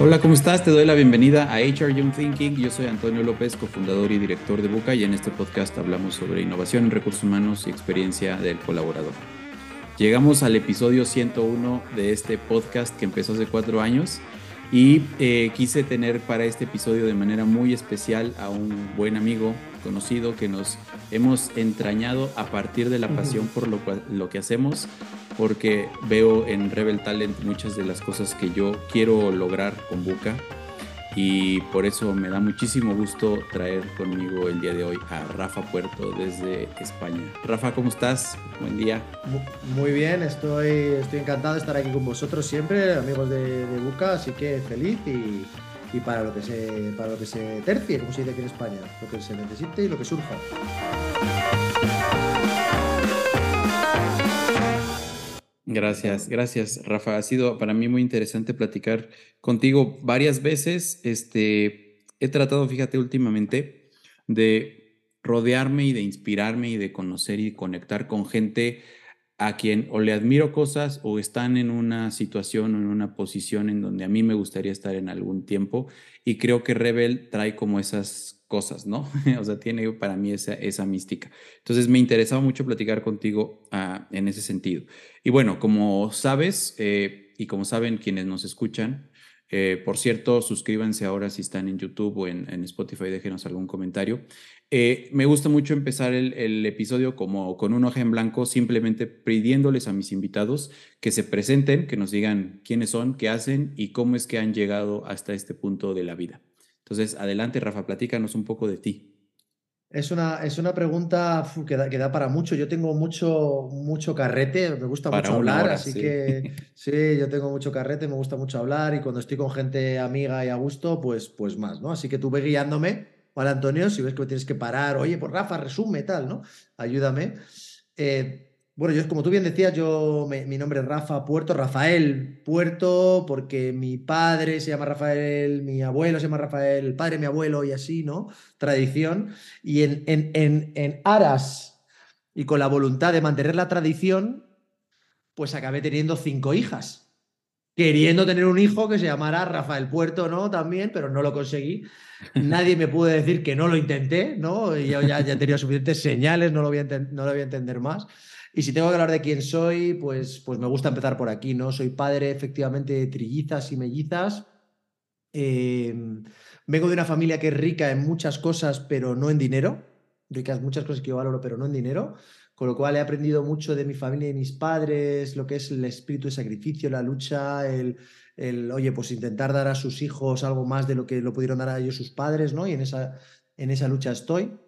Hola, ¿cómo estás? Te doy la bienvenida a HR Young Thinking. Yo soy Antonio López, cofundador y director de Buca y en este podcast hablamos sobre innovación en recursos humanos y experiencia del colaborador. Llegamos al episodio 101 de este podcast que empezó hace cuatro años y eh, quise tener para este episodio de manera muy especial a un buen amigo conocido que nos hemos entrañado a partir de la pasión por lo, lo que hacemos porque veo en Rebel Talent muchas de las cosas que yo quiero lograr con Buca y por eso me da muchísimo gusto traer conmigo el día de hoy a Rafa Puerto desde España. Rafa, ¿cómo estás? Buen día. Muy bien, estoy, estoy encantado de estar aquí con vosotros siempre, amigos de, Buca, así que feliz y, y, para, lo que se, para lo que se tercie, como se dice aquí en España, lo que se necesite y lo que surja. Gracias, gracias, Rafa. Ha sido para mí muy interesante platicar contigo varias veces. Este, he tratado, fíjate, últimamente de rodearme y de inspirarme y de conocer y conectar con gente a quien o le admiro cosas o están en una situación o en una posición en donde a mí me gustaría estar en algún tiempo. Y creo que Rebel trae como esas cosas, ¿no? o sea, tiene para mí esa, esa mística. Entonces me interesaba mucho platicar contigo ah, en ese sentido. Y bueno, como sabes, eh, y como saben quienes nos escuchan, eh, por cierto, suscríbanse ahora si están en YouTube o en, Spotify, déjenos algún comentario. Eh, me gusta mucho empezar el, el, episodio como con un hoja en blanco, simplemente pidiéndoles a mis invitados que se presenten, que nos digan quiénes son, qué hacen y cómo es que han llegado hasta este punto de la vida. Entonces, adelante, Rafa, platícanos un poco de ti. Es una, es una pregunta que, da, que, da, para mucho. Yo tengo mucho, mucho carrete, me gusta mucho hablar, así que sí, yo tengo mucho carrete, me gusta mucho hablar y cuando estoy con gente amiga y a gusto, pues, pues más, ¿no? Así que tú ve guiándome, ¿vale, Antonio? Si ves que me tienes que parar, oye, pues Rafa, resume, tal, ¿no? Ayúdame. Eh, bueno, yo como tú bien decías, yo mi nombre es Rafa Puerto, Rafael Puerto, porque mi padre se llama Rafael, mi abuelo se llama Rafael, el padre mi abuelo y así, ¿no? Tradición. Y en, en, en, en aras y con la voluntad de mantener la tradición, pues acabé teniendo cinco hijas. Queriendo tener un hijo que se llamara Rafael Puerto, ¿no? También, pero no lo conseguí. Nadie me pudo decir que no lo intenté, ¿no? Y yo ya, ya tenía suficientes señales, no lo voy a, no lo voy a entender más. Y si tengo que hablar de quién soy, pues, pues me gusta empezar por aquí, ¿no? Soy padre efectivamente de trillizas y mellizas. Em, vengo de una familia que es rica en muchas cosas, pero no en dinero. Ricas muchas cosas que yo valoro, pero no en dinero. Con lo cual he aprendido mucho de mi familia y mis padres, lo que es el espíritu de sacrificio, la lucha, el, el, oye, pues intentar dar a sus hijos algo más de lo que lo pudieron dar a ellos sus padres, ¿no? Y en esa, en esa lucha estoy.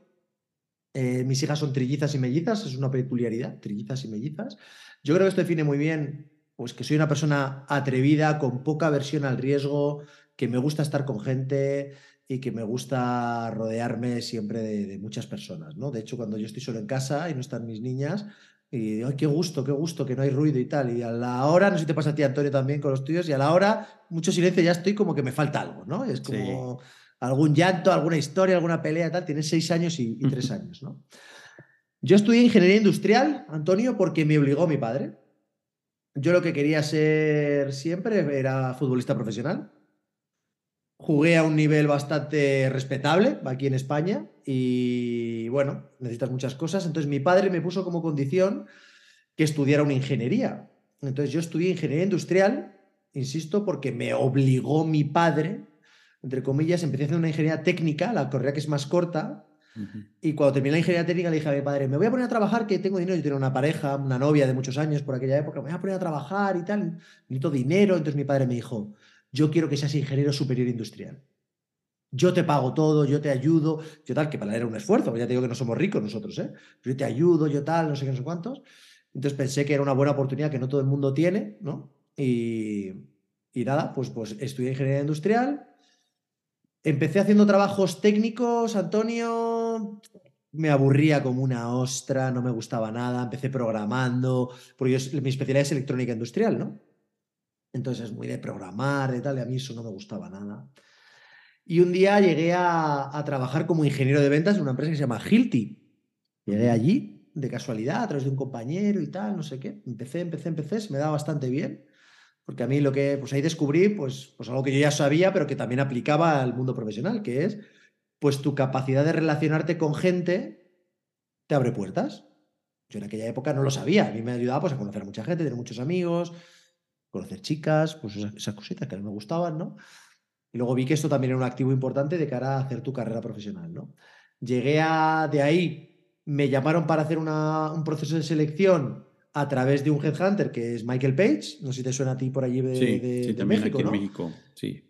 Eh, mis hijas son trillizas y mellizas, es una peculiaridad, trillizas y mellizas. Yo creo que esto define muy bien pues que soy una persona atrevida, con poca aversión al riesgo, que me gusta estar con gente y que me gusta rodearme siempre de, muchas personas, ¿no? De hecho, cuando yo estoy solo en casa y no están mis niñas, y digo, qué gusto, qué gusto, que no hay ruido y tal. Y a la hora, no sé si te pasa a ti, Antonio, también con los tuyos, y a la hora, mucho silencio, ya estoy como que me falta algo, ¿no? Es como algún llanto, alguna historia, alguna pelea, tal. Tienes seis años y, tres años, ¿no? Yo estudié ingeniería industrial, Antonio, porque me obligó mi padre. Yo lo que quería ser siempre era futbolista profesional. Jugué a un nivel bastante respetable aquí en España y bueno, necesitas muchas cosas. Entonces mi padre me puso como condición que estudiara una ingeniería. Entonces yo estudié ingeniería industrial, insisto, porque me obligó mi padre entre comillas, empecé a hacer una ingeniería técnica, la carrera que es más corta, y cuando terminé la ingeniería técnica le dije a mi padre, me voy a poner a trabajar, que tengo dinero, yo tenía una pareja, una novia de muchos años por aquella época, me voy a poner a trabajar y tal, necesito dinero, entonces mi padre me dijo, yo quiero que seas ingeniero superior industrial. Yo te pago todo, yo te ayudo, yo tal, que para él era un esfuerzo, ya te digo que no somos ricos nosotros, ¿eh? Yo te ayudo, yo tal, no sé qué, no sé cuántos. Entonces pensé que era una buena oportunidad que no todo el mundo tiene, ¿no? Y, y nada, pues, pues estudié ingeniería industrial, Empecé haciendo trabajos técnicos, Antonio, me aburría como una ostra, no me gustaba nada, empecé programando, porque mi especialidad es electrónica industrial, ¿no? Entonces es muy de programar, de tal, y a mí eso no me gustaba nada. Y un día llegué a, trabajar como ingeniero de ventas en una empresa que se llama Hilti. Llegué allí de casualidad, a través de un compañero y tal, no sé qué. Empecé, empecé, empecé, se me daba bastante bien Porque a mí lo que, pues ahí descubrí, pues, pues algo que yo ya sabía, pero que también aplicaba al mundo profesional, que es, pues tu capacidad de relacionarte con gente te abre puertas. Yo en aquella época no lo sabía, a mí me ayudaba pues, a conocer a mucha gente, tener muchos amigos, conocer chicas, pues esas, cositas que a mí me gustaban, ¿no? Y luego vi que esto también era un activo importante de cara a hacer tu carrera profesional, ¿no? Llegué a, de ahí, me llamaron para hacer un proceso de selección a través de un headhunter que es Michael Page, no sé si te suena a ti por allí de, sí, sí, también México, aquí en México, sí.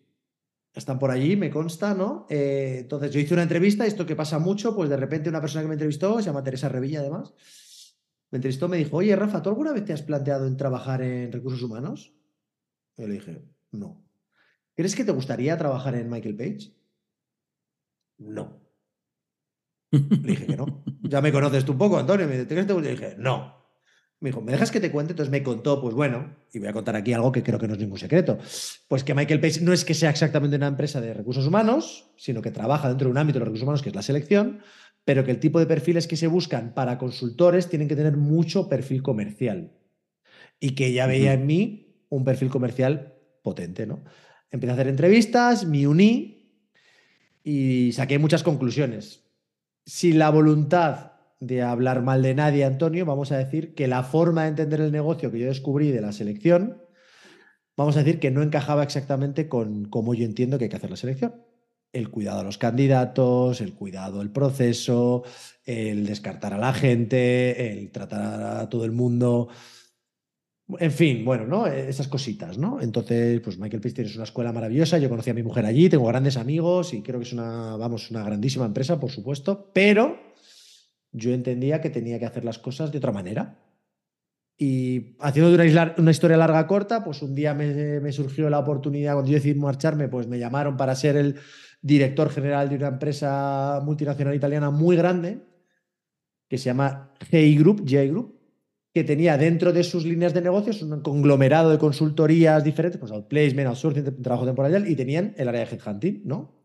Están por allí, me consta, ¿no? Eh, entonces yo hice una entrevista, esto que pasa mucho, pues de repente una persona que me entrevistó, se llama Teresa Revilla además, me entrevistó, me dijo, oye Rafa, ¿tú alguna vez te has planteado en trabajar en recursos humanos? Yo le dije, no. ¿Crees que te gustaría trabajar en Michael Page? No. Le dije que no. Ya me conoces tú un poco, Antonio. Me dice, te Le dije, no. Me dijo, ¿me dejas que te cuente? Entonces me contó, pues bueno, y voy a contar aquí algo que creo que no es ningún secreto. Pues que Michael Page no es que sea exactamente una empresa de recursos humanos, sino que trabaja dentro de un ámbito de los recursos humanos que es la selección, pero que el tipo de perfiles que se buscan para consultores tienen que tener mucho perfil comercial. Y que ya veía en mí un perfil comercial potente, ¿no? Empecé a hacer entrevistas, me uní y saqué muchas conclusiones. Si la voluntad de hablar mal de nadie, Antonio, vamos a decir que la forma de entender el negocio que yo descubrí de la selección, vamos a decir que no encajaba exactamente con cómo yo entiendo que hay que hacer la selección. El cuidado a los candidatos, el cuidado del proceso, el descartar a la gente, el tratar a todo el mundo. En fin, bueno, ¿no? Esas cositas, ¿no? Entonces, pues Michael Pister es una escuela maravillosa. Yo conocí a mi mujer allí, tengo grandes amigos y creo que es una, vamos, una grandísima empresa, por supuesto, pero yo entendía que tenía que hacer las cosas de otra manera. Y haciendo una, historia larga corta, pues un día me, surgió la oportunidad, cuando yo decidí marcharme, pues me llamaron para ser el director general de una empresa multinacional italiana muy grande, que se llama GI Group, GI Group, que tenía dentro de sus líneas de negocios un conglomerado de consultorías diferentes, pues outplacement, outsourcing, trabajo temporal, y tenían el área de headhunting, ¿no?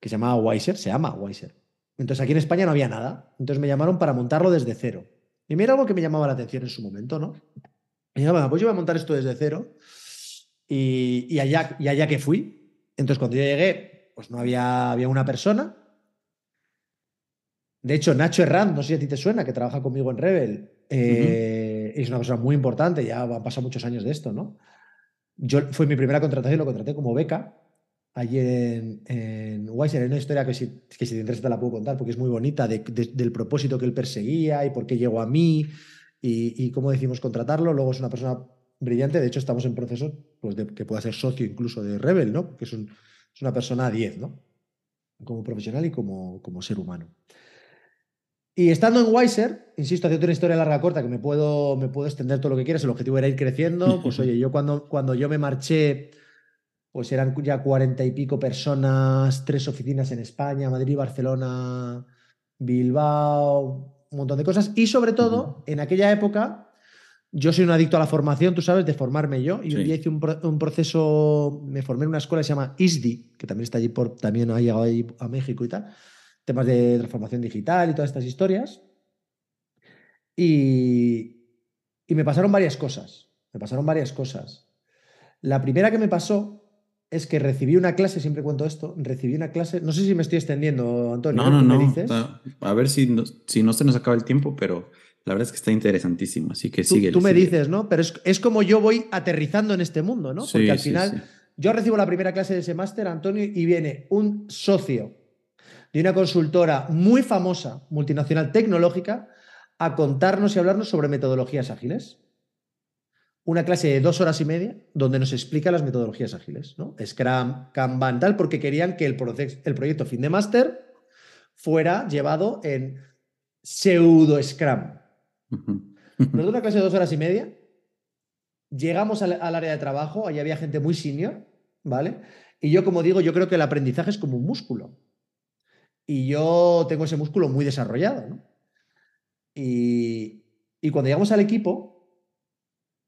Que se llamaba Wiser, se llama Wiser. Entonces aquí en España no había nada. Entonces me llamaron para montarlo desde cero. Y mira algo que me llamaba la atención en su momento, ¿no? Y bueno, pues yo voy a montar esto desde cero. Y, allá, y allá que fui. Entonces cuando yo llegué, pues no había, había una persona. De hecho, Nacho Herrán, no sé si a ti te suena, que trabaja conmigo en Rebel, eh, es una persona muy importante, ya han pasado muchos años de esto, ¿no? Yo, fue mi primera contratación, lo contraté como beca allí en, en Weiser. Hay una historia que si, que si te interesa te la puedo contar porque es muy bonita del propósito que él perseguía y por qué llegó a mí y, cómo decimos contratarlo. Luego es una persona brillante. De hecho, estamos en proceso pues, de que pueda ser socio incluso de Rebel, ¿no? Que es, es una persona 10, ¿no? Como profesional y como, como ser humano. Y estando en Weiser, insisto, haciendo una historia larga corta que me puedo, me puedo extender todo lo que quieras, el objetivo era ir creciendo. Pues oye, yo cuando, cuando yo me marché pues eran ya cuarenta y pico personas, tres oficinas en España, Madrid, Barcelona, Bilbao, un montón de cosas. Y sobre todo, en aquella época, yo soy un adicto a la formación, tú sabes, de formarme yo. Y un día hice un, proceso, me formé en una escuela que se llama ISDI, que también está allí, por, también ha llegado ahí a México y tal. Temas de transformación digital y todas estas historias. Y, y me pasaron varias cosas. Me pasaron varias cosas. La primera que me pasó es que recibí una clase, siempre cuento esto, recibí una clase, no sé si me estoy extendiendo, Antonio. No, no, no. Dices? A ver si no, si no se nos acaba el tiempo, pero la verdad es que está interesantísimo, así que sigue. Tú me dices, ¿no? Pero es, como yo voy aterrizando en este mundo, ¿no? Porque al final yo recibo la primera clase de ese máster, Antonio, y viene un socio de una consultora muy famosa, multinacional tecnológica, a contarnos y hablarnos sobre metodologías ágiles una clase de dos horas y media donde nos explica las metodologías ágiles, ¿no? Scrum, Kanban, tal, porque querían que el, el proyecto fin de máster fuera llevado en pseudo Scrum. Nos dio una clase de dos horas y media, llegamos al, área de trabajo, allí había gente muy senior, ¿vale? Y yo, como digo, yo creo que el aprendizaje es como un músculo. Y yo tengo ese músculo muy desarrollado, ¿no? Y, y cuando llegamos al equipo,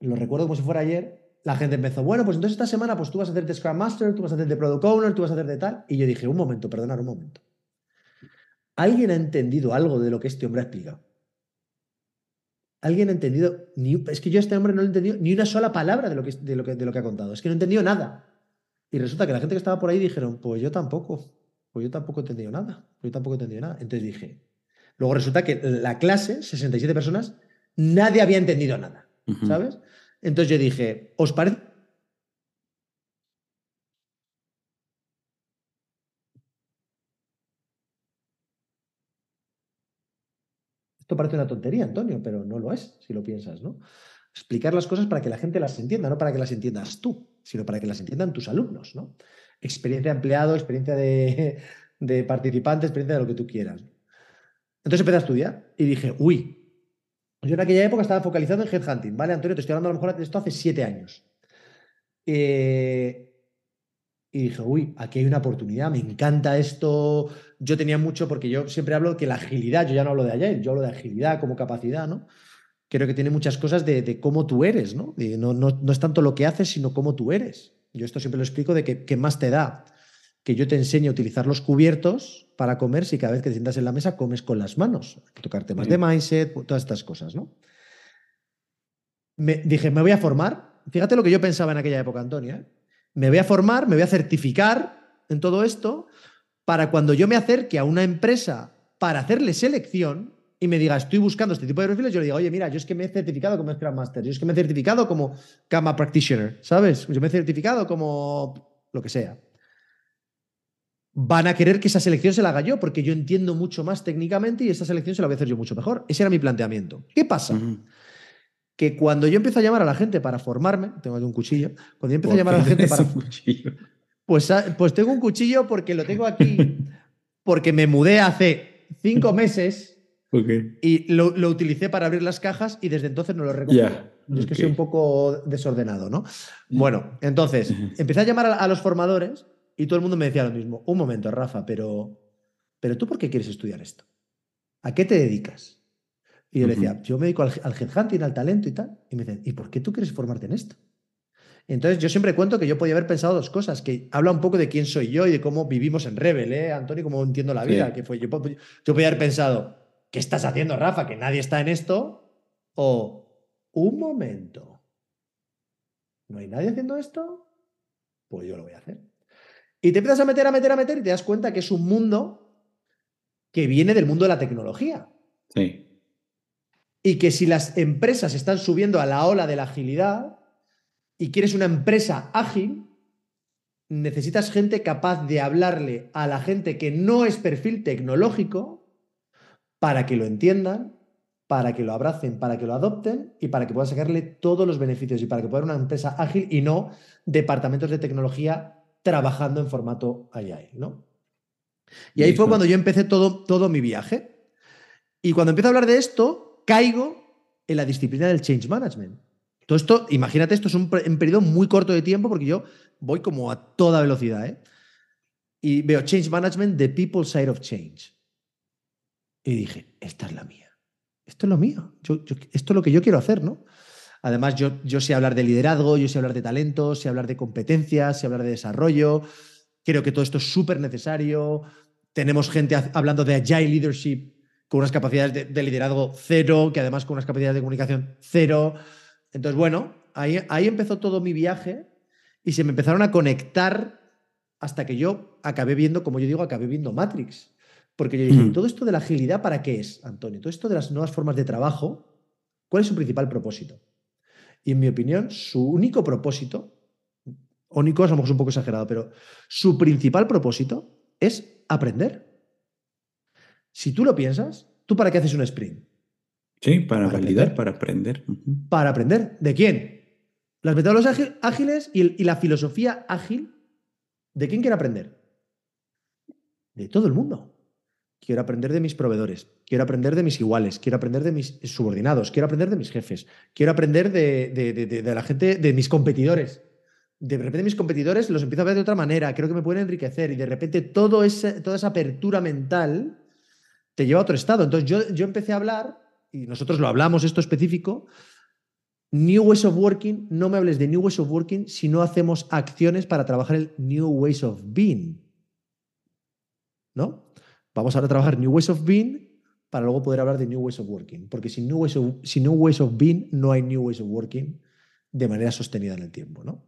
lo recuerdo como si fuera ayer, la gente empezó, bueno, pues entonces esta semana pues tú vas a hacer de Scrum Master, tú vas a hacer de Product Owner, tú vas a hacer de tal. Y yo dije, un momento, perdonad un momento. ¿Alguien ha entendido algo de lo que este hombre ha explicado? alguien ha entendido, ni, es que yo a este hombre no le he entendido ni una sola palabra de lo, que, de, lo que, de lo que ha contado, es que no he entendido nada. Y resulta que la gente que estaba por ahí dijeron, pues yo tampoco, pues yo tampoco he entendido nada, pues yo tampoco he entendido nada. Entonces dije, luego resulta que la clase, 67 personas, nadie había entendido nada, ¿sabes? Entonces yo dije, ¿os parece Esto parece una tontería, Antonio, pero no lo es, si lo piensas, ¿no? Explicar las cosas para que la gente las entienda, no para que las entiendas tú, sino para que las entiendan tus alumnos, ¿no? Experiencia de empleado, experiencia de, de participante, experiencia de lo que tú quieras. Entonces empecé a estudiar y dije, uy, yo en aquella época estaba focalizado en headhunting, ¿vale, Antonio? Te estoy hablando a lo mejor de esto hace siete años. Eh, y dije, uy, aquí hay una oportunidad, me encanta esto. Yo tenía mucho, porque yo siempre hablo que la agilidad, yo ya no hablo de ayer, yo hablo de agilidad como capacidad, ¿no? Creo que tiene muchas cosas de, cómo tú eres, ¿no? ¿no? ¿no? es tanto lo que haces, sino cómo tú eres. Yo esto siempre lo explico de que, más te da que yo te enseñe a utilizar los cubiertos para comer si cada vez que te sientas en la mesa comes con las manos. Tocar temas de mindset, todas estas cosas, ¿no? Me, dije, me voy a formar. Fíjate lo que yo pensaba en aquella época, Antonia. ¿eh? me voy a formar, me voy a certificar en todo esto para cuando yo me acerque a una empresa para hacerle selección y me diga, estoy buscando este tipo de perfiles, yo le digo, oye, mira, yo es que me he certificado como Scrum Master, yo es que me he certificado como Kama Practitioner, ¿sabes? Yo me he certificado como lo que sea. Van a querer que esa selección se la haga yo, porque yo entiendo mucho más técnicamente y esa selección se la voy a hacer yo mucho mejor. Ese era mi planteamiento. ¿Qué pasa? que cuando yo empiezo a llamar a la gente para formarme, tengo aquí un cuchillo, cuando yo empiezo a llamar a la gente para... Cuchillo? Pues, ah, pues tengo un cuchillo porque lo tengo aquí, porque me mudé hace cinco meses y lo, utilicé para abrir las cajas y desde entonces no lo recuerdo. Es que soy un poco desordenado, ¿no? Mm. Bueno, entonces, empecé a llamar a, los formadores y todo el mundo me decía lo mismo. Un momento, Rafa, pero, pero tú por qué quieres estudiar esto? ¿A qué te dedicas? Y yo le decía, yo me dedico al, al headhunting, al talento y tal. Y me dicen, ¿y por qué tú quieres formarte en esto? Entonces, yo siempre cuento que yo podía haber pensado dos cosas, que habla un poco de quién soy yo y de cómo vivimos en Rebel, ¿eh, Antonio? Cómo entiendo la vida. Que fue, yo, yo podía haber pensado, ¿qué estás haciendo, Rafa? Que nadie está en esto. O, un momento, ¿no hay nadie haciendo esto? Pues yo lo voy a hacer. Y te empiezas a meter, a meter, a meter y te das cuenta que es un mundo que viene del mundo de la tecnología. Sí y que si las empresas están subiendo a la ola de la agilidad y quieres una empresa ágil, necesitas gente capaz de hablarle a la gente que no es perfil tecnológico para que lo entiendan, para que lo abracen, para que lo adopten y para que puedan sacarle todos los beneficios y para que pueda ser una empresa ágil y no departamentos de tecnología trabajando en formato AI, ¿no? Y ahí fue cuando yo empecé todo, todo mi viaje. Y cuando empiezo a hablar de esto, caigo en la disciplina del change management. Todo esto, imagínate, esto es un, periodo muy corto de tiempo porque yo voy como a toda velocidad. ¿eh? Y veo change management, the people side of change. Y dije, esta es la mía. Esto es lo mío. esto es lo que yo quiero hacer, ¿no? Además, yo, yo sé hablar de liderazgo, yo sé hablar de talento, sé hablar de competencias, sé hablar de desarrollo. Creo que todo esto es súper necesario. Tenemos gente hablando de agile leadership con unas capacidades de, liderazgo cero, que además con unas capacidades de comunicación cero. Entonces, bueno, ahí, ahí empezó todo mi viaje y se me empezaron a conectar hasta que yo acabé viendo, como yo digo, acabé viendo Matrix. Porque yo dije, ¿todo esto de la agilidad para qué es, Antonio? Todo esto de las nuevas formas de trabajo, ¿cuál es su principal propósito? Y en mi opinión, su único propósito, único a lo mejor es un poco exagerado, pero su principal propósito es aprender. Si tú lo piensas, ¿tú para qué haces un sprint? Sí, para, validar, para aprender. Para aprender. ¿De quién? Las metodologías ágiles y, la filosofía ágil, ¿de quién quiere aprender? De todo el mundo. Quiero aprender de mis proveedores, quiero aprender de mis iguales, quiero aprender de mis subordinados, quiero aprender de mis jefes, quiero aprender de, la gente, de mis competidores. De repente mis competidores los empiezo a ver de otra manera, creo que me pueden enriquecer y de repente todo toda esa apertura mental te lleva a otro estado. Entonces yo, yo empecé a hablar, y nosotros lo hablamos esto específico, New Ways of Working, no me hables de New Ways of Working si no hacemos acciones para trabajar el New Ways of Being. ¿No? Vamos ahora a trabajar New Ways of Being para luego poder hablar de New Ways of Working. Porque sin New Ways of, sin new ways of Being no hay New Ways of Working de manera sostenida en el tiempo, ¿no?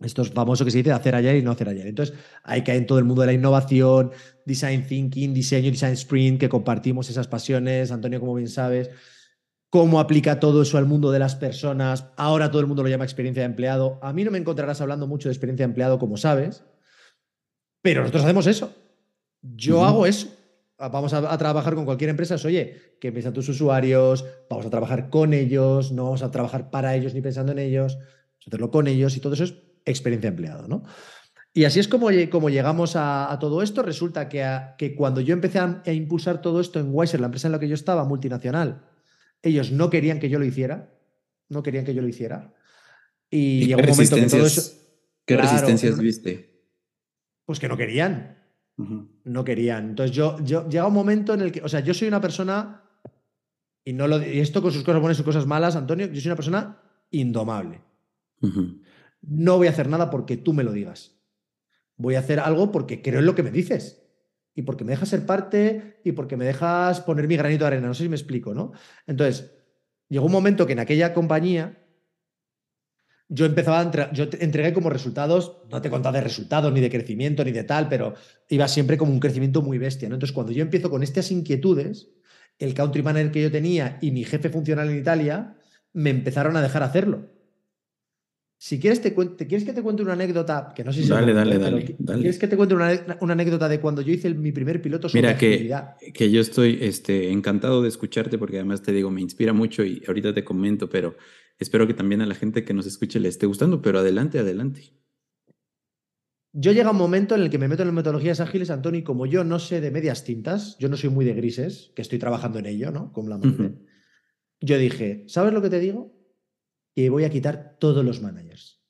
Esto es famoso que se dice hacer ayer y no hacer ayer. Entonces, hay que en todo el mundo de la innovación, design thinking, diseño, design sprint, que compartimos esas pasiones. Antonio, como bien sabes, cómo aplica todo eso al mundo de las personas. Ahora todo el mundo lo llama experiencia de empleado. A mí no me encontrarás hablando mucho de experiencia de empleado, como sabes, pero nosotros hacemos eso. Yo hago eso. Vamos a, trabajar con cualquier empresa. oye, que piensan tus usuarios, vamos a trabajar con ellos, no vamos a trabajar para ellos ni pensando en ellos, vamos a hacerlo con ellos y todo eso es experiencia empleado, ¿no? Y así es como, como llegamos a, todo esto. Resulta que, que cuando yo empecé a, impulsar todo esto en Weiser, la empresa en la que yo estaba, multinacional, ellos no querían que yo lo hiciera, no querían que yo lo hiciera. Y, llegó un momento que todo eso... ¿Qué resistencias viste? Pues que no querían. No querían. Entonces yo, yo llega un momento en el que, o sea, yo soy una persona, y, no lo, y esto con sus cosas buenas y sus cosas malas, Antonio, yo soy una persona indomable no voy a hacer nada porque tú me lo digas. Voy a hacer algo porque creo en lo que me dices. Y porque me dejas ser parte y porque me dejas poner mi granito de arena. No sé si me explico, ¿no? Entonces, llegó un momento que en aquella compañía yo empezaba a yo entregué como resultados, no te contaba de resultados, ni de crecimiento, ni de tal, pero iba siempre como un crecimiento muy bestia, ¿no? Entonces, cuando yo empiezo con estas inquietudes, el country manager que yo tenía y mi jefe funcional en Italia me empezaron a dejar hacerlo. Si quieres, te ¿quieres que te cuente una anécdota? Que no sé si dale, dale, dale, ¿Quieres que te cuente una, anécdota de cuando yo hice mi primer piloto sobre Mira, que, que yo estoy este, encantado de escucharte porque además te digo, me inspira mucho y ahorita te comento, pero espero que también a la gente que nos escuche le esté gustando, pero adelante, adelante. Yo llega un momento en el que me meto en las metodologías ágiles, Antonio, y como yo no sé de medias tintas, yo no soy muy de grises, que estoy trabajando en ello, ¿no? Como la mente. Yo dije, ¿sabes lo que te digo? y voy a quitar todos los managers.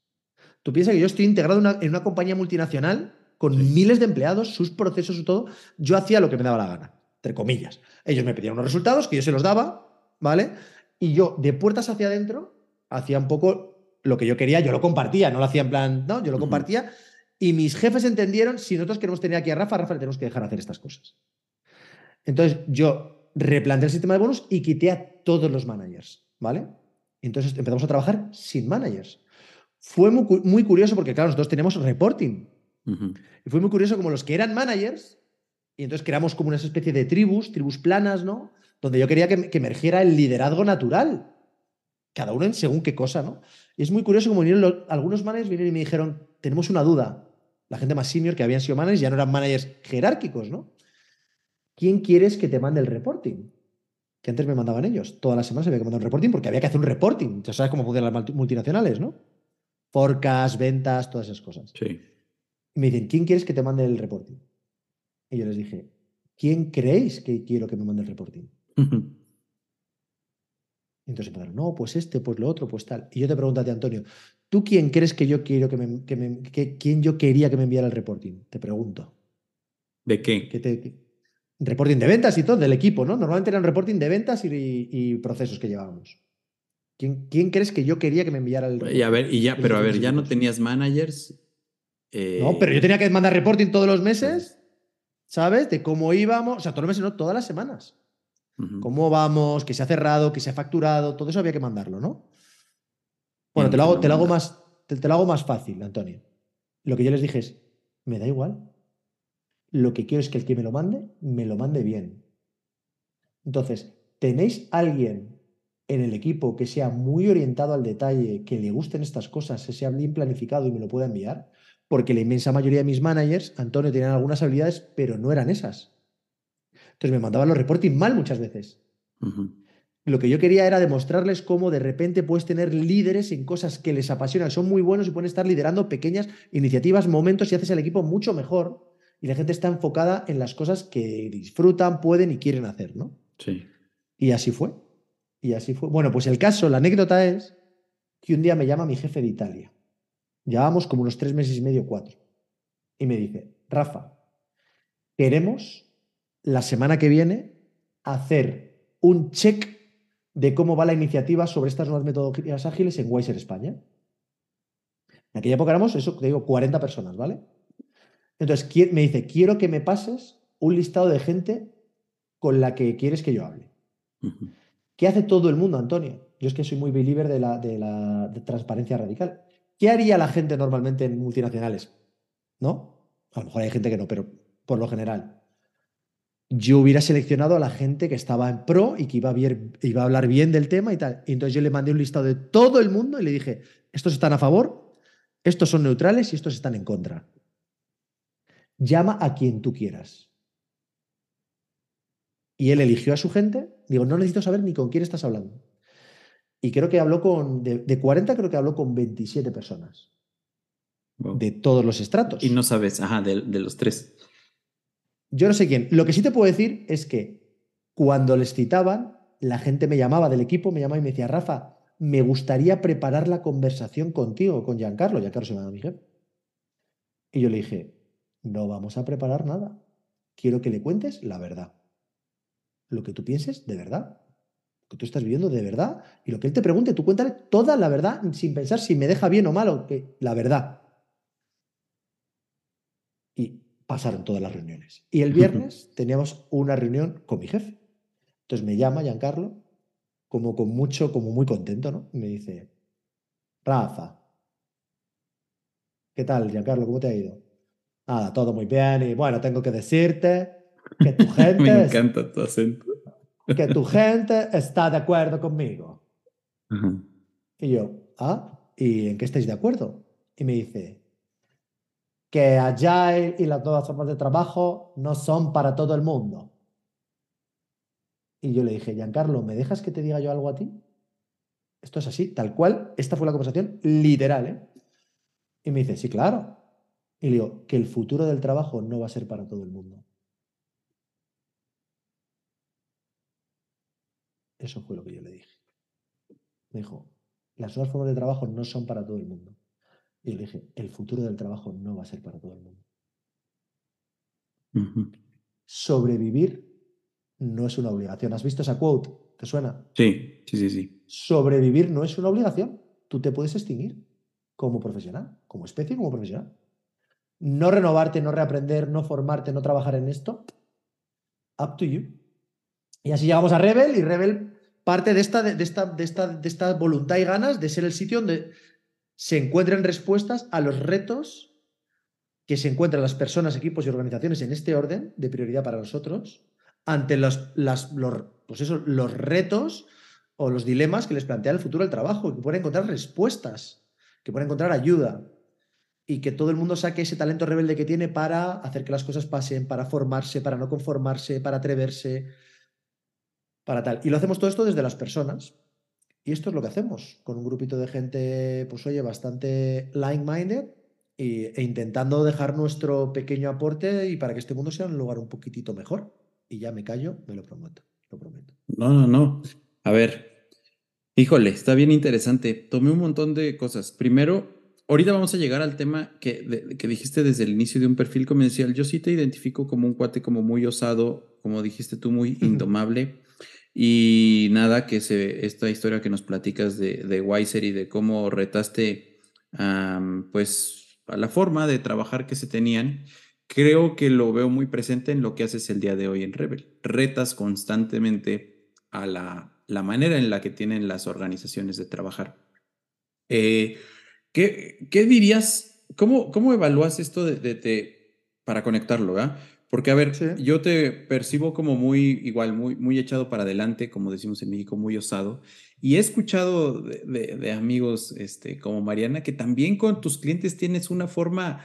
Tú piensas que yo estoy integrado en una compañía multinacional con miles de empleados, sus procesos y todo. Yo hacía lo que me daba la gana, entre comillas. Ellos me pedían unos resultados que yo se los daba, ¿vale? Y yo, de puertas hacia adentro, hacía un poco lo que yo quería, yo lo compartía, no lo hacía en plan, no, yo lo compartía. Y mis jefes entendieron, si nosotros queremos tener aquí a Rafa, Rafa le tenemos que dejar hacer estas cosas. Entonces yo replanteé el sistema de bonus y quité a todos los managers, ¿vale? entonces empezamos a trabajar sin managers. Fue muy, curioso porque, claro, nosotros tenemos reporting. Y fue muy curioso como los que eran managers, y entonces creamos como una especie de tribus, tribus planas, ¿no? Donde yo quería que, emergiera el liderazgo natural. Cada uno en según qué cosa, ¿no? Y es muy curioso como vinieron algunos managers vinieron y me dijeron, tenemos una duda. La gente más senior que habían sido managers ya no eran managers jerárquicos, ¿no? ¿Quién quieres que te mande el reporting? que antes me mandaban ellos. Todas las semanas había que mandar un reporting porque había que hacer un reporting. Ya sabes cómo funcionan las multinacionales, ¿no? Forecast, ventas, todas esas cosas. Sí. Y me dicen, ¿quién quieres que te mande el reporting? Y yo les dije, ¿quién creéis que quiero que me mande el reporting? Entonces empezaron, no, pues este, pues lo otro, pues tal. Y yo te pregunto a ti, Antonio, ¿tú quién crees que yo quiero que me, que quién yo quería que me enviara el reporting? Te pregunto. ¿De qué? ¿Qué te, reporting de ventas y todo, del equipo, ¿no? Normalmente eran reporting de ventas y, procesos que llevábamos. ¿Quién, ¿Quién, crees que yo quería que me enviara el y a ver, y ya, pero a ver, ya no tenías managers. Eh, no, pero yo tenía que mandar reporting todos los meses, ¿sabes? De cómo íbamos, o sea, todos los meses, no, todas las semanas. Cómo vamos, que se ha cerrado, que se ha facturado, todo eso había que mandarlo, ¿no? Bueno, te lo hago, te lo hago más, te lo hago más fácil, Antonio. Lo que yo les dije es, me da igual. Lo que quiero es que el que me lo mande, me lo mande bien. Entonces, ¿tenéis alguien en el equipo que sea muy orientado al detalle, que le gusten estas cosas, que sea bien planificado y me lo pueda enviar? Porque la inmensa mayoría de mis managers, Antonio, tenían algunas habilidades, pero no eran esas. Entonces me mandaban los reporting mal muchas veces. Lo que yo quería era demostrarles cómo de repente puedes tener líderes en cosas que les apasionan, son muy buenos y pueden estar liderando pequeñas iniciativas, momentos y haces el equipo mucho mejor y la gente está enfocada en las cosas que disfrutan, pueden y quieren hacer, ¿no? Sí. Y así fue. Y así fue. Bueno, pues el caso, la anécdota es que un día me llama mi jefe de Italia. Llevábamos como unos tres meses y medio, cuatro. Y me dice, Rafa, queremos la semana que viene hacer un check de cómo va la iniciativa sobre estas nuevas metodologías ágiles en Wiser España. En aquella época éramos, eso te digo, 40 personas, ¿vale? Entonces me dice, quiero que me pases un listado de gente con la que quieres que yo hable. ¿Qué hace todo el mundo, Antonio? Yo es que soy muy believer de la, de la transparencia radical. ¿Qué haría la gente normalmente en multinacionales? ¿No? A lo mejor hay gente que no, pero por lo general. Yo hubiera seleccionado a la gente que estaba en pro y que iba a, iba a hablar bien del tema y tal. Y entonces yo le mandé un listado de todo el mundo y le dije, estos están a favor, estos son neutrales y estos están en contra. Llama a quien tú quieras. Y él eligió a su gente. Digo, no necesito saber ni con quién estás hablando. Y creo que habló con, de, 40, creo que habló con 27 personas. De todos los estratos. Y no sabes, ajá, de, los tres. Yo no sé quién. Lo que sí te puedo decir es que cuando les citaban, la gente me llamaba del equipo, me llamaba y me decía, Rafa, me gustaría preparar la conversación contigo, con Giancarlo. Giancarlo se llama mi jefe. Y yo le dije, no vamos a preparar nada. Quiero que le cuentes la verdad. Lo que tú pienses de verdad que tú estás viviendo de verdad y lo que él te pregunte, tú cuéntale toda la verdad sin pensar si me deja bien o mal o que la verdad. Y pasaron todas las reuniones. Y el viernes teníamos una reunión con mi jefe. Entonces me llama Giancarlo, como con mucho, como muy contento, ¿no? Y me dice, Rafa, ¿qué tal, Giancarlo? ¿Cómo te ha ido? Nada, todo muy bien. Y bueno, tengo que decirte que tu gente. me encanta tu acento que tu gente está de acuerdo conmigo. Y yo, ah, ¿y en qué estáis de acuerdo? Y me dice, que Agile y las nuevas formas de trabajo no son para todo el mundo. Y yo le dije, Giancarlo, ¿me dejas que te diga yo algo a ti? Esto es así, tal cual. Esta fue la conversación literal, ¿eh? Y me dice, sí, claro. Y le digo, que el futuro del trabajo no va a ser para todo el mundo. Eso fue lo que yo le dije. Me dijo, las nuevas formas de trabajo no son para todo el mundo. Y le dije, el futuro del trabajo no va a ser para todo el mundo. Sobrevivir no es una obligación. ¿Has visto esa quote? ¿Te suena? Sí, sí, sí, sí. Sobrevivir no es una obligación. Tú te puedes extinguir como profesional, como especie, como profesional. No renovarte, no reaprender, no formarte, no trabajar en esto. Up to you. Y así llegamos a Rebel y Rebel parte de esta, de, esta, de, esta, de esta voluntad y ganas de ser el sitio donde se encuentren respuestas a los retos que se encuentran las personas, equipos y organizaciones en este orden de prioridad para nosotros ante los, los, pues los retos o los dilemas que les plantea el futuro del trabajo, que pueden encontrar respuestas, que pueden encontrar ayuda y que todo el mundo saque ese talento rebelde que tiene para hacer que las cosas pasen, para formarse, para no conformarse, para atreverse, para tal. Y lo hacemos todo esto desde las personas. Y esto es lo que hacemos, con un grupito de gente, pues oye, bastante like-minded e intentando dejar nuestro pequeño aporte y para que este mundo sea un lugar un poquitito mejor. Y ya me callo, me lo prometo, lo prometo. No, no, no. A ver, híjole, está bien interesante. Tomé un montón de cosas. Primero, ahorita vamos a llegar al tema que, que dijiste desde el inicio de un perfil comercial. Yo sí te identifico como un cuate como muy osado, como dijiste tú, muy indomable. Y nada, que se, esta historia que nos platicas de, de Weiser y de cómo retaste pues a la forma de trabajar que se tenían, creo que lo veo muy presente en lo que haces el día de hoy en Rebel. Retas constantemente a la, la manera en la que tienen las organizaciones de trabajar. Eh, ¿qué, ¿qué, dirías? ¿Cómo, cómo evalúas esto de, de, para conectarlo? ¿verdad? Porque, a ver, yo te percibo como muy, igual, muy, muy echado para adelante, como decimos en México, muy osado. Y he escuchado de, de, amigos este, como Mariana que también con tus clientes tienes una forma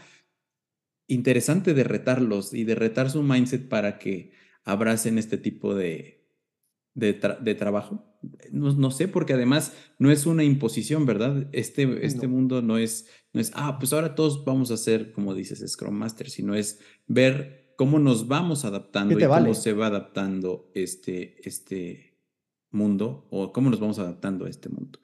interesante de retarlos y de retar su mindset para que abracen este tipo de, de, trabajo. No, no, sé, porque además no es una imposición, ¿verdad? Este, este mundo no es, no es, ah, pues ahora todos vamos a ser, como dices, Scrum Master, sino es ver cómo nos vamos adaptando y cómo se va adaptando este, este mundo o cómo nos vamos adaptando a este mundo.